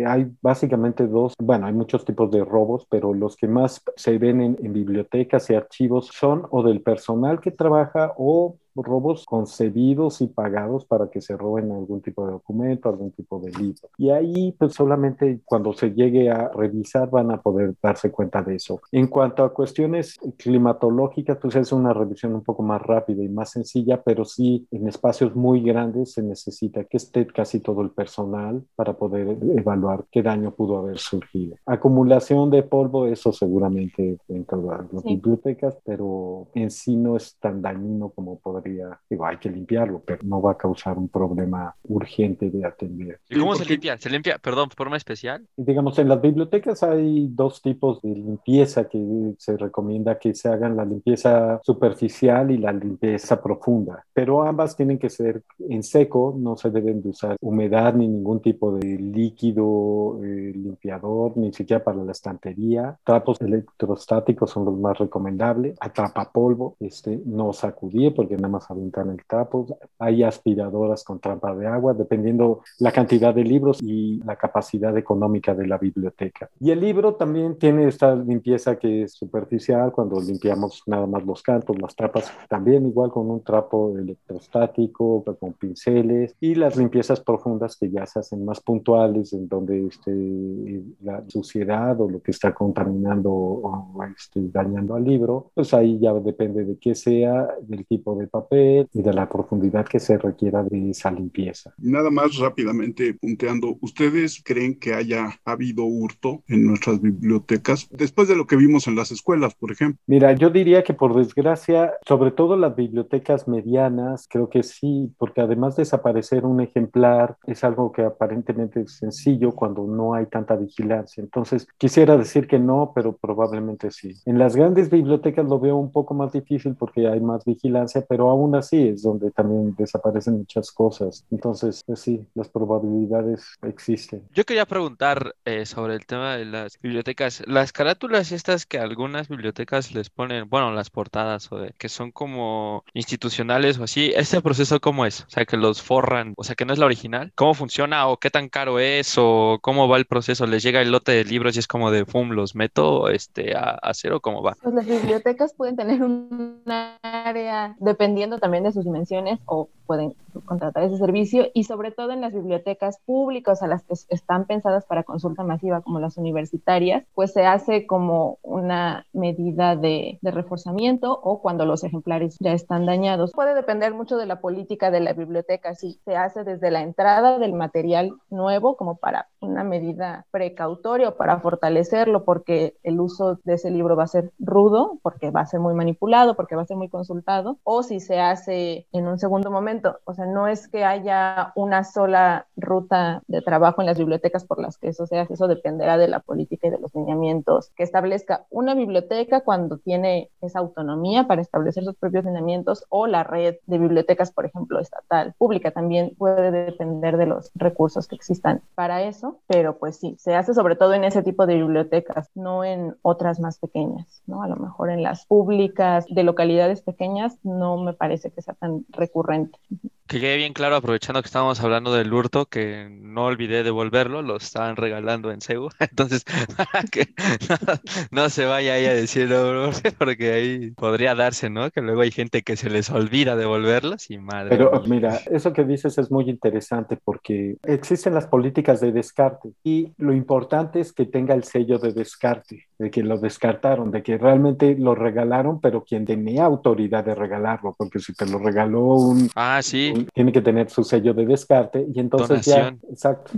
hay básicamente dos, bueno, hay muchos tipos de robos, pero los que más se ven en en, bibliotecas y archivos son o del personal que trabaja o robos concebidos y pagados para que se roben algún tipo de documento, algún tipo de libro. Y ahí pues solamente cuando se llegue a revisar van a poder darse cuenta de eso. En cuanto a cuestiones climatológicas, pues es una revisión un poco más rápida y más sencilla, pero sí en espacios muy grandes se necesita que esté casi todo el personal para poder evaluar qué daño pudo haber surgido. Acumulación de polvo, eso seguramente en todas las bibliotecas, pero en sí no es tan dañino como podría, digo, hay que limpiarlo, pero no va a causar un problema urgente de atender. ¿Y cómo se limpia? ¿Se limpia, perdón, forma especial? Digamos, en las bibliotecas hay dos tipos de limpieza que se recomienda que se hagan la limpieza superficial y la limpieza profunda, pero ambas tienen que ser en seco, no se deben de usar humedad ni ningún tipo de líquido eh, limpiador, ni siquiera para la estantería. Trapos electrostáticos son los más recomendables. Atrapapolvo, este, no sacudir porque nada más aventan el trapo. Hay aspiradoras con trampa de agua, dependiendo la cantidad de libros y la capacidad económica de la biblioteca. Y el libro también tiene esta limpieza que es superficial, cuando limpiamos nada más los cantos, las tapas, también igual con un trapo electrostático, con pinceles, y las limpiezas profundas que ya se hacen más puntuales, en donde este, la suciedad o lo que está contaminando o este, dañando al libro, pues ahí ya depende de qué sea, del tipo de papel y de la profundidad que se requiera de esa limpieza. Nada más rápidamente punteando, ¿ustedes creen que haya habido hurto en nuestras bibliotecas después de lo que vimos en las escuelas, por ejemplo? Mira, yo diría que por desgracia, sobre todo las bibliotecas medianas, creo que sí, porque además de desaparecer un ejemplar es algo que aparentemente es sencillo cuando no hay tanta vigilancia. Entonces, quisiera decir que no, pero probablemente sí. En las grandes bibliotecas lo veo un poco más difícil porque hay más vigilancia, pero aún así es donde también desaparecen muchas cosas. Entonces, pues sí, las probabilidades existen. Yo quería preguntar eh, sobre el tema de las bibliotecas. Las carátulas estas que algunas bibliotecas les ponen, bueno, las portadas o de, que son como institucionales o así, ¿este proceso cómo es? O sea, que los forran, o sea, que no es la original. ¿Cómo funciona o qué tan caro es o cómo va el proceso? ¿Les llega el lote de libros y es como de, pum, los meto este, a, a cero? ¿Cómo va? Pues las bibliotecas pueden tener un área, dependiendo también de sus dimensiones, o pueden contratar ese servicio y sobre todo en las bibliotecas públicas a las que están pensadas para consulta masiva como las universitarias, pues se hace como una medida de, de, reforzamiento o cuando los ejemplares ya están dañados. Puede depender mucho de la política de la biblioteca, si se hace desde la entrada del material nuevo como para una medida precautoria o para fortalecerlo porque el uso de ese libro va a ser rudo, porque va a ser muy manipulado, porque va a ser muy consultado, o si se hace en un segundo momento, o sea, no es que haya una sola ruta de trabajo en las bibliotecas por las que eso se hace, eso dependerá de la política y de los lineamientos que establezca una biblioteca cuando tiene esa autonomía para establecer sus propios lineamientos o la red de bibliotecas, por ejemplo, estatal, pública, también puede depender de los recursos que existan para eso, pero pues sí, se hace sobre todo en ese tipo de bibliotecas, no en otras más pequeñas, ¿no? A lo mejor en las públicas de localidades pequeñas no me parece que sea tan recurrente. Que quede bien claro, aprovechando que estábamos hablando del hurto, que no olvidé devolverlo, lo estaban regalando en Cebu. (laughs) Entonces, (laughs) para que no, se vaya ahí a decirlo, (laughs) porque ahí podría darse, ¿no? Que luego hay gente que se les olvida devolverlos y madre. Pero mira, eso que dices es muy interesante porque existen las políticas de descarte y lo importante es que tenga el sello de descarte, de que lo descartaron, de que realmente lo regalaron, pero quien tenía autoridad de regalarlo, porque si te lo regaló un... Ah, sí tiene que tener su sello de descarte y entonces ya, exacto.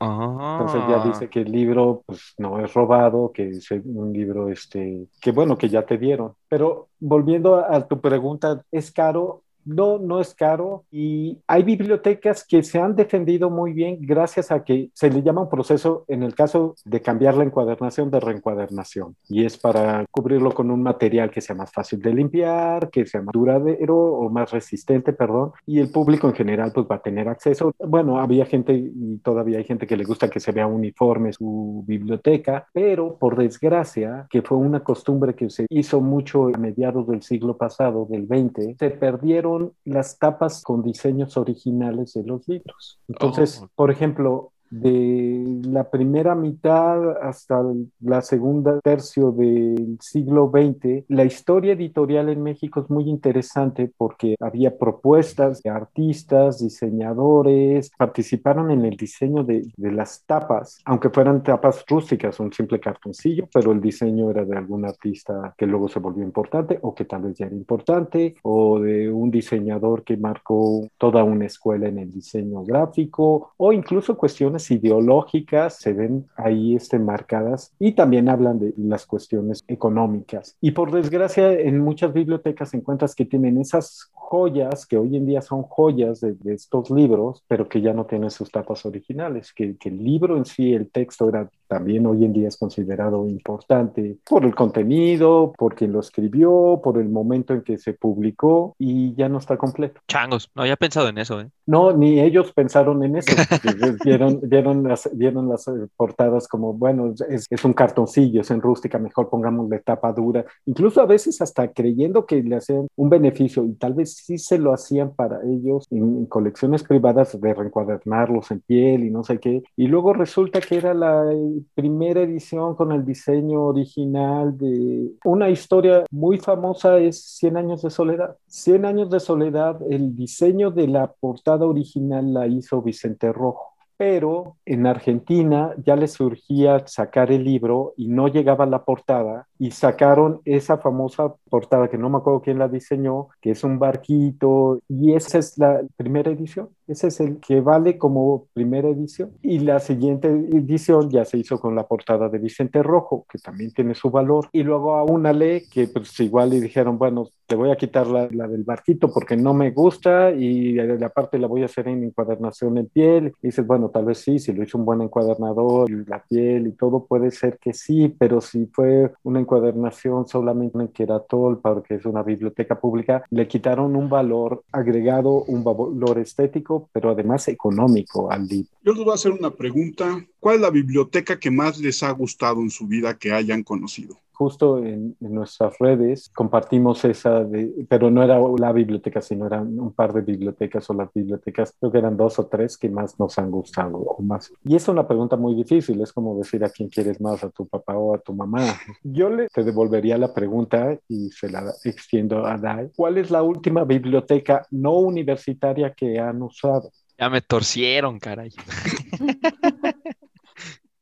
Entonces ya Ah. dice que el libro pues no es robado, que es un libro este que bueno, que ya te dieron. Pero volviendo a, a tu pregunta, ¿es caro? No, no es caro y hay bibliotecas que se han defendido muy bien gracias a que se le llama un proceso, en el caso de cambiar la encuadernación, de reencuadernación. Y es para cubrirlo con un material que sea más fácil de limpiar, que sea más duradero o más resistente, perdón. Y el público en general pues va a tener acceso. Bueno, había gente y todavía hay gente que le gusta que se vea uniforme su biblioteca, pero por desgracia, que fue una costumbre que se hizo mucho a mediados del siglo pasado, del 20, se perdieron las tapas con diseños originales de los libros. Entonces, Oh. por ejemplo, de la primera mitad hasta la segunda tercio del siglo XX, la historia editorial en México es muy interesante porque había propuestas de artistas, diseñadores, participaron en el diseño de, de las tapas, aunque fueran tapas rústicas, un simple cartoncillo, pero el diseño era de algún artista que luego se volvió importante o que tal vez ya era importante, o de un diseñador que marcó toda una escuela en el diseño gráfico, o incluso cuestiones ideológicas se ven ahí este, marcadas y también hablan de las cuestiones económicas. Y por desgracia, en muchas bibliotecas encuentras que tienen esas joyas que hoy en día son joyas de, estos libros, pero que ya no tienen sus tapas originales, que, que, el libro en sí, el texto era también hoy en día es considerado importante por el contenido, por quien lo escribió, por el momento en que se publicó y ya no está completo. Changos, no había pensado en eso, ¿eh? No, ni ellos pensaron en eso. (laughs) vieron, vieron, las, vieron las eh, portadas como, bueno, es, es un cartoncillo, es en rústica, mejor pongámosle tapa dura. Incluso a veces hasta creyendo que le hacían un beneficio y tal vez sí se lo hacían para ellos en, colecciones privadas de reencuadernarlos en piel y no sé qué. Y luego resulta que era la eh, primera edición con el diseño original de una historia muy famosa es 100 años de soledad. 100 años de soledad, el diseño de la portada original la hizo Vicente Rojo pero en Argentina ya les surgía sacar el libro y no llegaba la portada y sacaron esa famosa portada que no me acuerdo quién la diseñó, que es un barquito y esa es la primera edición. Ese es el que vale como primera edición. Y la siguiente edición ya se hizo con la portada de Vicente Rojo, que también tiene su valor. Y luego a una ley que pues igual le dijeron, bueno, te voy a quitar la, la del barquito porque no me gusta y aparte la voy a hacer en encuadernación en piel. Y dices, bueno, tal vez sí, si lo hizo un buen encuadernador y la piel y todo, puede ser que sí, pero si fue una encuadernación solamente en Keratol, porque es una biblioteca pública, le quitaron un valor agregado, un valor estético pero además económico al. Yo les voy a hacer una pregunta. ¿Cuál es la biblioteca que más les ha gustado en su vida que hayan conocido? Justo en, nuestras redes compartimos esa, de, pero no era la biblioteca, sino eran un par de bibliotecas o las bibliotecas, creo que eran dos o tres que más nos han gustado o más. Y es una pregunta muy difícil, es como decir a quién quieres más, a tu papá o a tu mamá. Yo le te devolvería la pregunta y se la extiendo a Dai. ¿Cuál es la última biblioteca no universitaria que han usado? Ya me torcieron, caray. (laughs)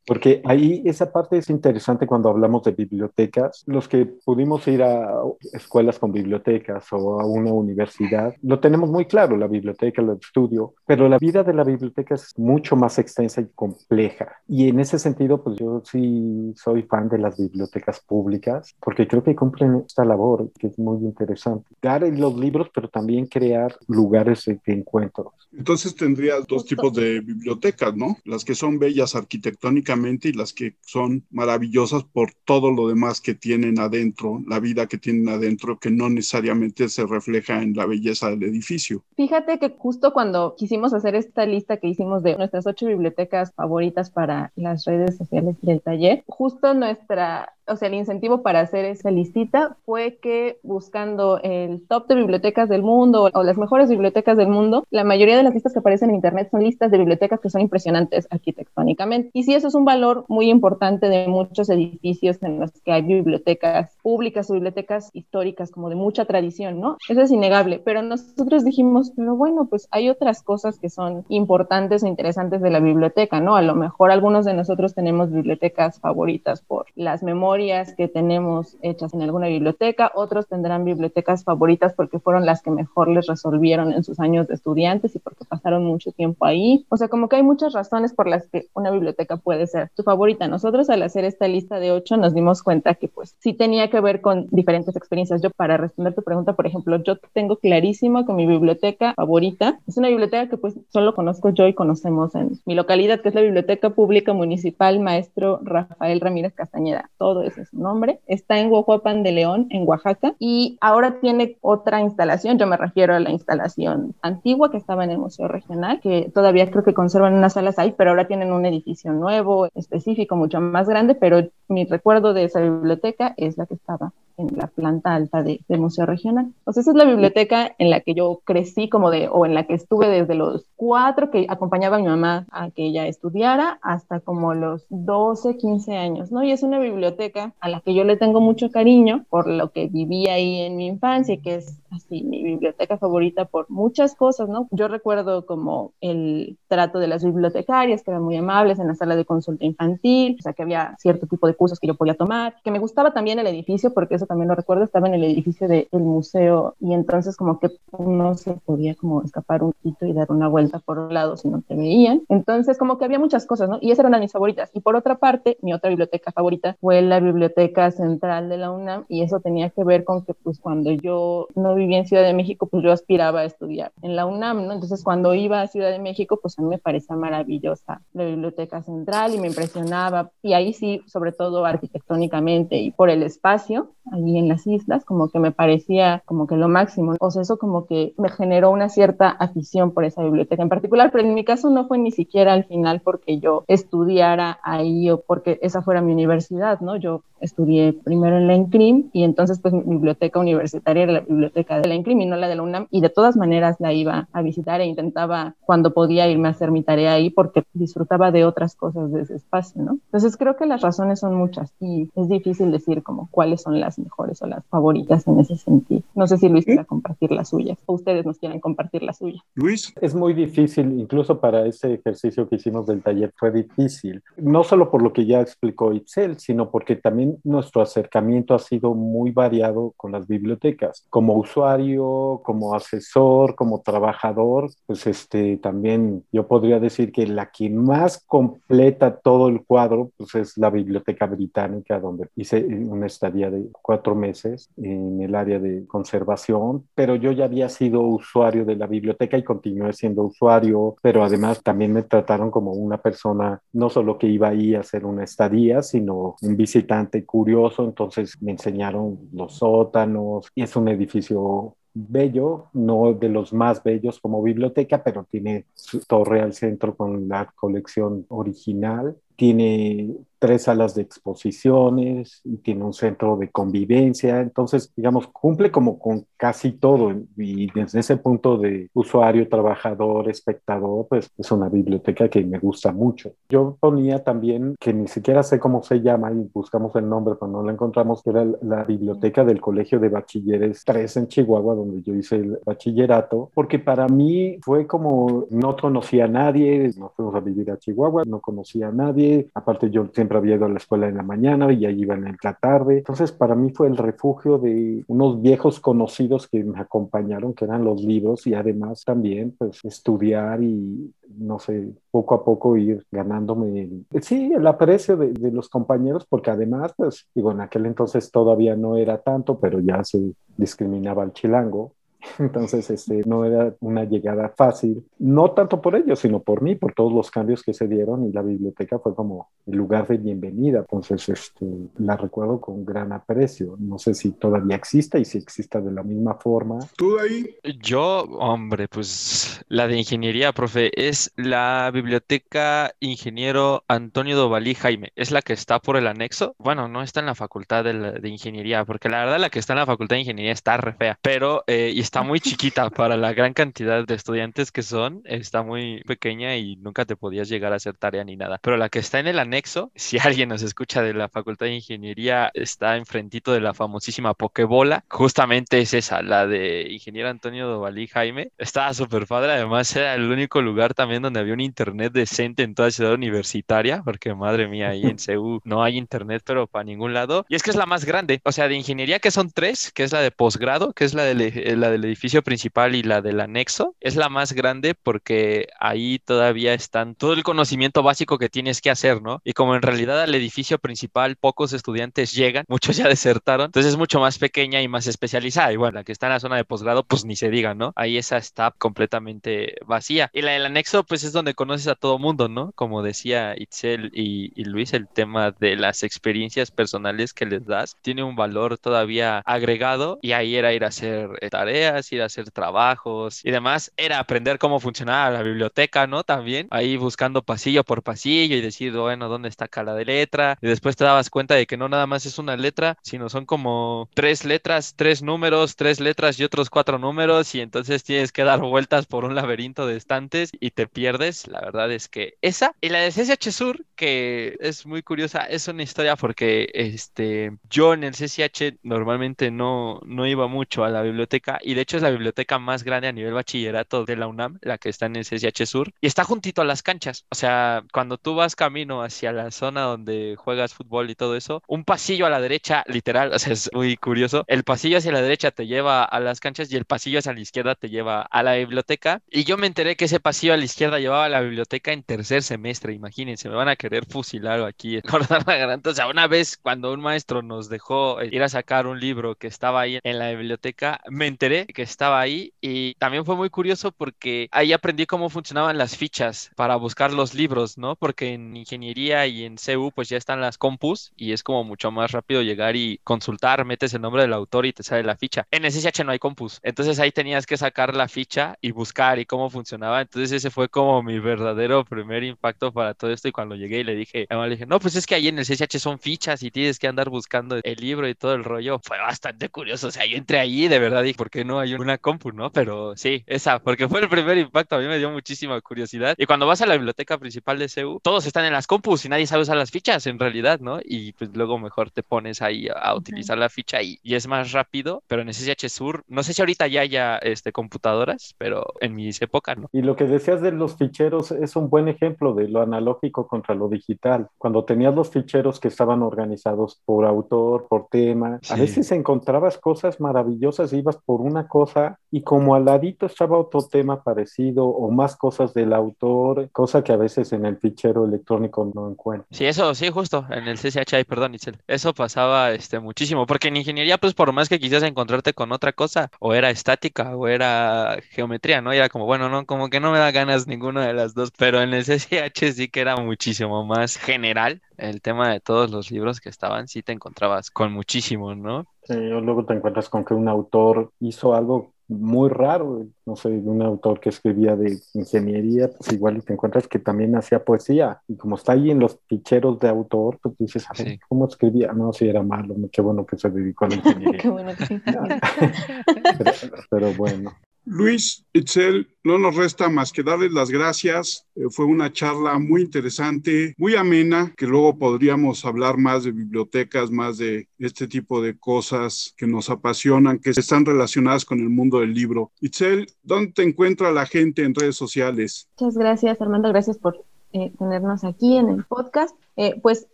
Porque ahí esa parte es interesante cuando hablamos de bibliotecas. Los que pudimos ir a escuelas con bibliotecas o a una universidad, lo tenemos muy claro, la biblioteca, el estudio, pero la vida de la biblioteca es mucho más extensa y compleja. Y en ese sentido, pues yo sí soy fan de las bibliotecas públicas, porque creo que cumplen esta labor que es muy interesante. Dar los libros, pero también crear lugares de, encuentros. Entonces tendrías dos tipos de bibliotecas, ¿no? Las que son bellas arquitectónicas y las que son maravillosas por todo lo demás que tienen adentro, la vida que tienen adentro, que no necesariamente se refleja en la belleza del edificio. Fíjate que justo cuando quisimos hacer esta lista que hicimos de nuestras ocho bibliotecas favoritas para las redes sociales del taller, justo nuestra o sea, el incentivo para hacer esa listita fue que buscando el top de bibliotecas del mundo o las mejores bibliotecas del mundo, la mayoría de las listas que aparecen en Internet son listas de bibliotecas que son impresionantes arquitectónicamente. Y sí, eso es un valor muy importante de muchos edificios en los que hay bibliotecas públicas o bibliotecas históricas como de mucha tradición, ¿no? Eso es innegable, pero nosotros dijimos, pero bueno, pues hay otras cosas que son importantes o interesantes de la biblioteca, ¿no? A lo mejor algunos de nosotros tenemos bibliotecas favoritas por las memorias que tenemos hechas en alguna biblioteca, otros tendrán bibliotecas favoritas porque fueron las que mejor les resolvieron en sus años de estudiantes y porque pasaron mucho tiempo ahí. O sea, como que hay muchas razones por las que una biblioteca puede ser tu favorita. Nosotros al hacer esta lista de ocho nos dimos cuenta que pues sí tenía que ver con diferentes experiencias. Yo para responder tu pregunta, por ejemplo, yo tengo clarísimo que mi biblioteca favorita es una biblioteca que pues solo conozco yo y conocemos en mi localidad, que es la Biblioteca Pública Municipal Maestro Rafael Ramírez Castañeda. Todo ese es su nombre. Está en Huajuapan de León, en Oaxaca, y ahora tiene otra instalación. Yo me refiero a la instalación antigua que estaba en el Museo Regional, que todavía creo que conservan unas salas ahí, pero ahora tienen un edificio nuevo, específico, mucho más grande, pero mi recuerdo de esa biblioteca es la que estaba en la planta alta de, del Museo Regional. Sea, esa es la biblioteca en la que yo crecí como de, o en la que estuve desde los cuatro que acompañaba a mi mamá a que ella estudiara hasta como los 12, 15 años, ¿no? Y es una biblioteca a la que yo le tengo mucho cariño por lo que viví ahí en mi infancia, que es así mi biblioteca favorita por muchas cosas, ¿no? Yo recuerdo como el trato de las bibliotecarias, que eran muy amables en la sala de consulta infantil, o sea, que había cierto tipo de cursos que yo podía tomar, que me gustaba también el edificio, porque eso también lo recuerdo, estaba en el edificio del museo y entonces como que no se podía como escapar un poquito y dar una vuelta por un lado si no te veían. Entonces como que había muchas cosas, ¿no? Y esa era una de mis favoritas. Y por otra parte, mi otra biblioteca favorita fue la biblioteca central de la UNAM y eso tenía que ver con que pues cuando yo no vivía en Ciudad de México, pues yo aspiraba a estudiar en la UNAM, ¿no? Entonces cuando iba a Ciudad de México, pues a mí me parecía maravillosa la biblioteca central y me impresionaba. Y ahí sí, sobre todo arquitectónicamente y por el espacio, ahí en las islas, como que me parecía como que lo máximo. O sea, eso como que me generó una cierta afición por esa biblioteca en particular, pero en mi caso no fue ni siquiera al final porque yo estudiara ahí o porque esa fuera mi universidad, ¿no? Yo estudié primero en la INCRIM y entonces pues mi biblioteca universitaria era la biblioteca de la INCRIM y no la de la UNAM y de todas maneras la iba a visitar e intentaba cuando podía irme a hacer mi tarea ahí porque disfrutaba de otras cosas de ese espacio, ¿no? Entonces creo que las razones son muchas y es difícil decir como cuáles son las mejores o las favoritas en ese sentido. No sé si Luis quiera compartir las suyas o ustedes nos quieren compartir la suya. Luis. Es muy difícil, incluso para ese ejercicio que hicimos del taller fue difícil, no solo por lo que ya explicó Itzel, sino porque también nuestro acercamiento ha sido muy variado con las bibliotecas. Como usuario, como asesor, como trabajador, pues este, también yo podría decir que la que más completa todo el cuadro pues es la Biblioteca Británica, donde hice una estadía de cuatro meses en el área de conservación, pero yo ya había sido usuario de la biblioteca y continué siendo usuario, pero además también me trataron como una persona, no solo que iba ahí a hacer una estadía, sino un visitante curioso, entonces me enseñaron los sótanos y es un edificio bello, no de los más bellos como biblioteca, pero tiene su torre al centro con la colección original, tiene tres salas de exposiciones y tiene un centro de convivencia. Entonces, digamos, cumple como con casi todo. Y desde ese punto de usuario, trabajador, espectador, pues es una biblioteca que me gusta mucho. Yo ponía también, que ni siquiera sé cómo se llama y buscamos el nombre, pero no la encontramos, que era la biblioteca del Colegio de Bachilleres 3 en Chihuahua, donde yo hice el bachillerato, porque para mí fue como no conocía a nadie, nos fuimos a vivir a Chihuahua, no conocía a nadie, aparte yo siempre había ido a la escuela en la mañana y ahí iban en la tarde. Entonces, para mí fue el refugio de unos viejos conocidos que me acompañaron, que eran los libros, y además también, pues, estudiar y, no sé, poco a poco ir ganándome, el, sí, el aprecio de, de, los compañeros, porque además, pues, digo, en aquel entonces todavía no era tanto, pero ya se discriminaba al chilango. (laughs) Entonces, este, no era una llegada fácil, no tanto por ellos, sino por mí, por todos los cambios que se dieron y la biblioteca fue como el lugar de bienvenida. Entonces, este, la recuerdo con gran aprecio. No sé si todavía exista y si exista de la misma forma. ¿Tú ahí? Yo, hombre, pues la de ingeniería, profe, es la biblioteca ingeniero Antonio Dovalí Jaime. Es la que está por el anexo. Bueno, no está en la facultad de, la, de ingeniería, porque la verdad la que está en la facultad de ingeniería está re fea, pero eh, y está muy chiquita para la gran cantidad de estudiantes que son, está muy pequeña y nunca te podías llegar a hacer tarea ni nada. Pero la que está en el anexo, (laughs) si alguien nos escucha de la Facultad de Ingeniería, está enfrentito de la famosísima Pokebola, justamente es esa, la de ingeniero Antonio Dovalí Jaime. Estaba súper padre, además era el único lugar también donde había un internet decente en toda ciudad universitaria, porque madre mía, ahí en CEU no hay internet, pero para ningún lado. Y es que es la más grande, o sea, de ingeniería que son tres, que es la de posgrado, que es la de, la del edificio principal y la del anexo es la más grande porque ahí todavía están todo el conocimiento básico que tienes que hacer, ¿no? Y como en realidad al edificio principal pocos estudiantes llegan, muchos ya (laughs) desertaron, entonces es mucho más pequeña y más especializada. Y bueno, la que está en la zona de posgrado, pues ni se diga, ¿no? Ahí esa está completamente vacía. Y la del anexo, pues es donde conoces a todo mundo, ¿no? Como decía Itzel y, y Luis, el tema de las experiencias personales que les das tiene un valor todavía agregado y ahí era ir a hacer tareas tareas, ir a hacer trabajos y demás, era aprender cómo funcionaba la biblioteca, ¿no? También ahí buscando pasillo por pasillo y decir, bueno, ¿dónde está cada letra? Y después te dabas cuenta de que no nada más es una letra, sino son como tres letras, tres números, tres letras y otros cuatro números y entonces tienes que dar vueltas por un laberinto de estantes y te pierdes. La verdad es que esa y la de CCH Sur, que es muy curiosa, es una historia porque este, yo en el CCH normalmente no, no iba mucho a la biblioteca y de hecho es la biblioteca más grande a nivel bachillerato de la UNAM, la que está en el CCH Sur, y está juntito a las canchas. O sea, cuando tú vas camino hacia la zona donde juegas fútbol y todo eso, un pasillo a la derecha, literal, o sea, es muy curioso, el pasillo hacia la derecha te lleva a las canchas y el pasillo hacia la izquierda te lleva a la biblioteca. Y yo me enteré que ese pasillo a la izquierda llevaba a la biblioteca en tercer semestre, imagínense, me van a querer fusilar aquí, cortar la garganta. O sea, una vez cuando un maestro nos dejó eh, ir a sacar un libro que estaba ahí en la biblioteca, me enteré que estaba ahí y también fue muy curioso porque ahí aprendí cómo funcionaban las fichas para buscar los libros, ¿no? Porque en ingeniería y en CU pues ya están las compus y es como mucho más rápido llegar y consultar, metes el nombre del autor y te sale la ficha. En SSH no hay compus, entonces ahí tenías que sacar la ficha y buscar y cómo funcionaba. Entonces ese fue como mi verdadero primer impacto para todo esto y cuando llegué y le dije, le dije, no, pues es que ahí en el CSH son fichas y tienes que andar buscando el libro y todo el rollo. Fue bastante curioso. O sea, yo entré y de verdad dije, ¿por qué no hay una compu, no? Pero sí, esa, porque fue el primer impacto. A mí me dio muchísima curiosidad. Y cuando vas a la biblioteca principal de CEU, todos están en las compus y nadie sabe usar las fichas en realidad, ¿no? Y pues luego mejor te pones ahí a, utilizar la ficha y, y, es más rápido. Pero en CSH Sur, no sé si ahorita ya haya este, computadoras, pero en mis épocas no. Y lo que decías de los ficheros es un buen ejemplo de lo analógico contra lo digital. Cuando tenías los ficheros que estaban organizados por autor, por tema, a veces encontrabas cosas maravillosas, ibas por una cosa y como al ladito estaba otro tema parecido o más cosas del autor, cosa que a veces en el fichero electrónico no encuentras. Sí, eso, sí, justo, en el CCHI, perdón, Itzel. Eso pasaba este, muchísimo, porque en ingeniería, pues por más que quisieras encontrarte con otra cosa, o era estática o era geometría, ¿no? Y era como, bueno, no, como que no me da ganas ninguna de las dos, pero en el CCH sí que era muchísimo más general el tema de todos los libros que estaban, sí te encontrabas con muchísimo, ¿no? Sí, o luego te encuentras con que un autor hizo algo muy raro, no sé, un autor que escribía de ingeniería, pues igual y te encuentras que también hacía poesía, y como está ahí en los ficheros de autor, pues dices, a ver, ¿cómo escribía? No, si era malo, qué bueno que se dedicó a la (laughs) ingeniería. qué bueno que (laughs) pero bueno. Luis Itzel, no nos resta más que darles las gracias. Eh, fue una charla muy interesante, muy amena, que luego podríamos hablar más de bibliotecas, más de este tipo de cosas que nos apasionan, que están relacionadas con el mundo del libro. Itzel, ¿dónde te encuentra la gente en redes sociales? Muchas gracias, Armando. Gracias por eh, tenernos aquí en el podcast. Eh, pues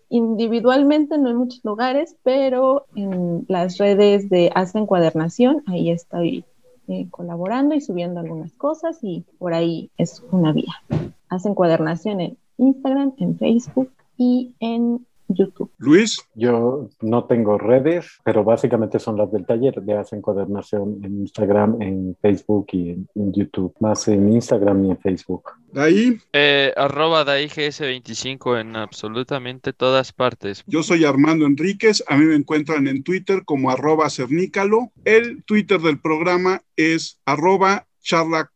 individualmente no en muchos lugares, pero en las redes de Haz Encuadernación, ahí estoy eh, colaborando y subiendo algunas cosas y por ahí es una vía. Hacen cuadernación en Instagram, en Facebook y en YouTube. Luis. Yo no tengo redes, pero básicamente son las del taller de Hacen Cuadernación en Instagram, en Facebook y en, YouTube. Más en Instagram y en Facebook. ahí Eh, arroba DAIGS25 en absolutamente todas partes. Yo soy Armando Enríquez. A mí me encuentran en Twitter como arroba cernícalo. El Twitter del programa es arroba charla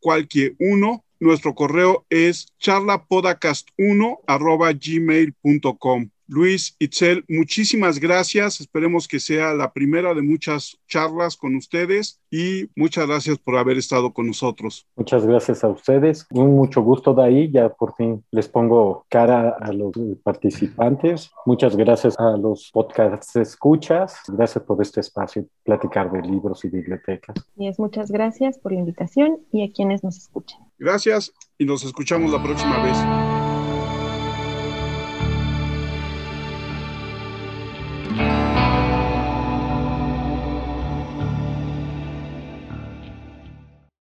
1 nuestro correo es charlapodcast1 arroba gmail.com. Luis Itzel, muchísimas gracias. Esperemos que sea la primera de muchas charlas con ustedes y muchas gracias por haber estado con nosotros. Muchas gracias a ustedes. Un mucho gusto de ahí. Ya por fin les pongo cara a los participantes. Muchas gracias a los podcast escuchas. Gracias por este espacio, platicar de libros y bibliotecas. Y es muchas gracias por la invitación y a quienes nos escuchan. Gracias y nos escuchamos la próxima vez.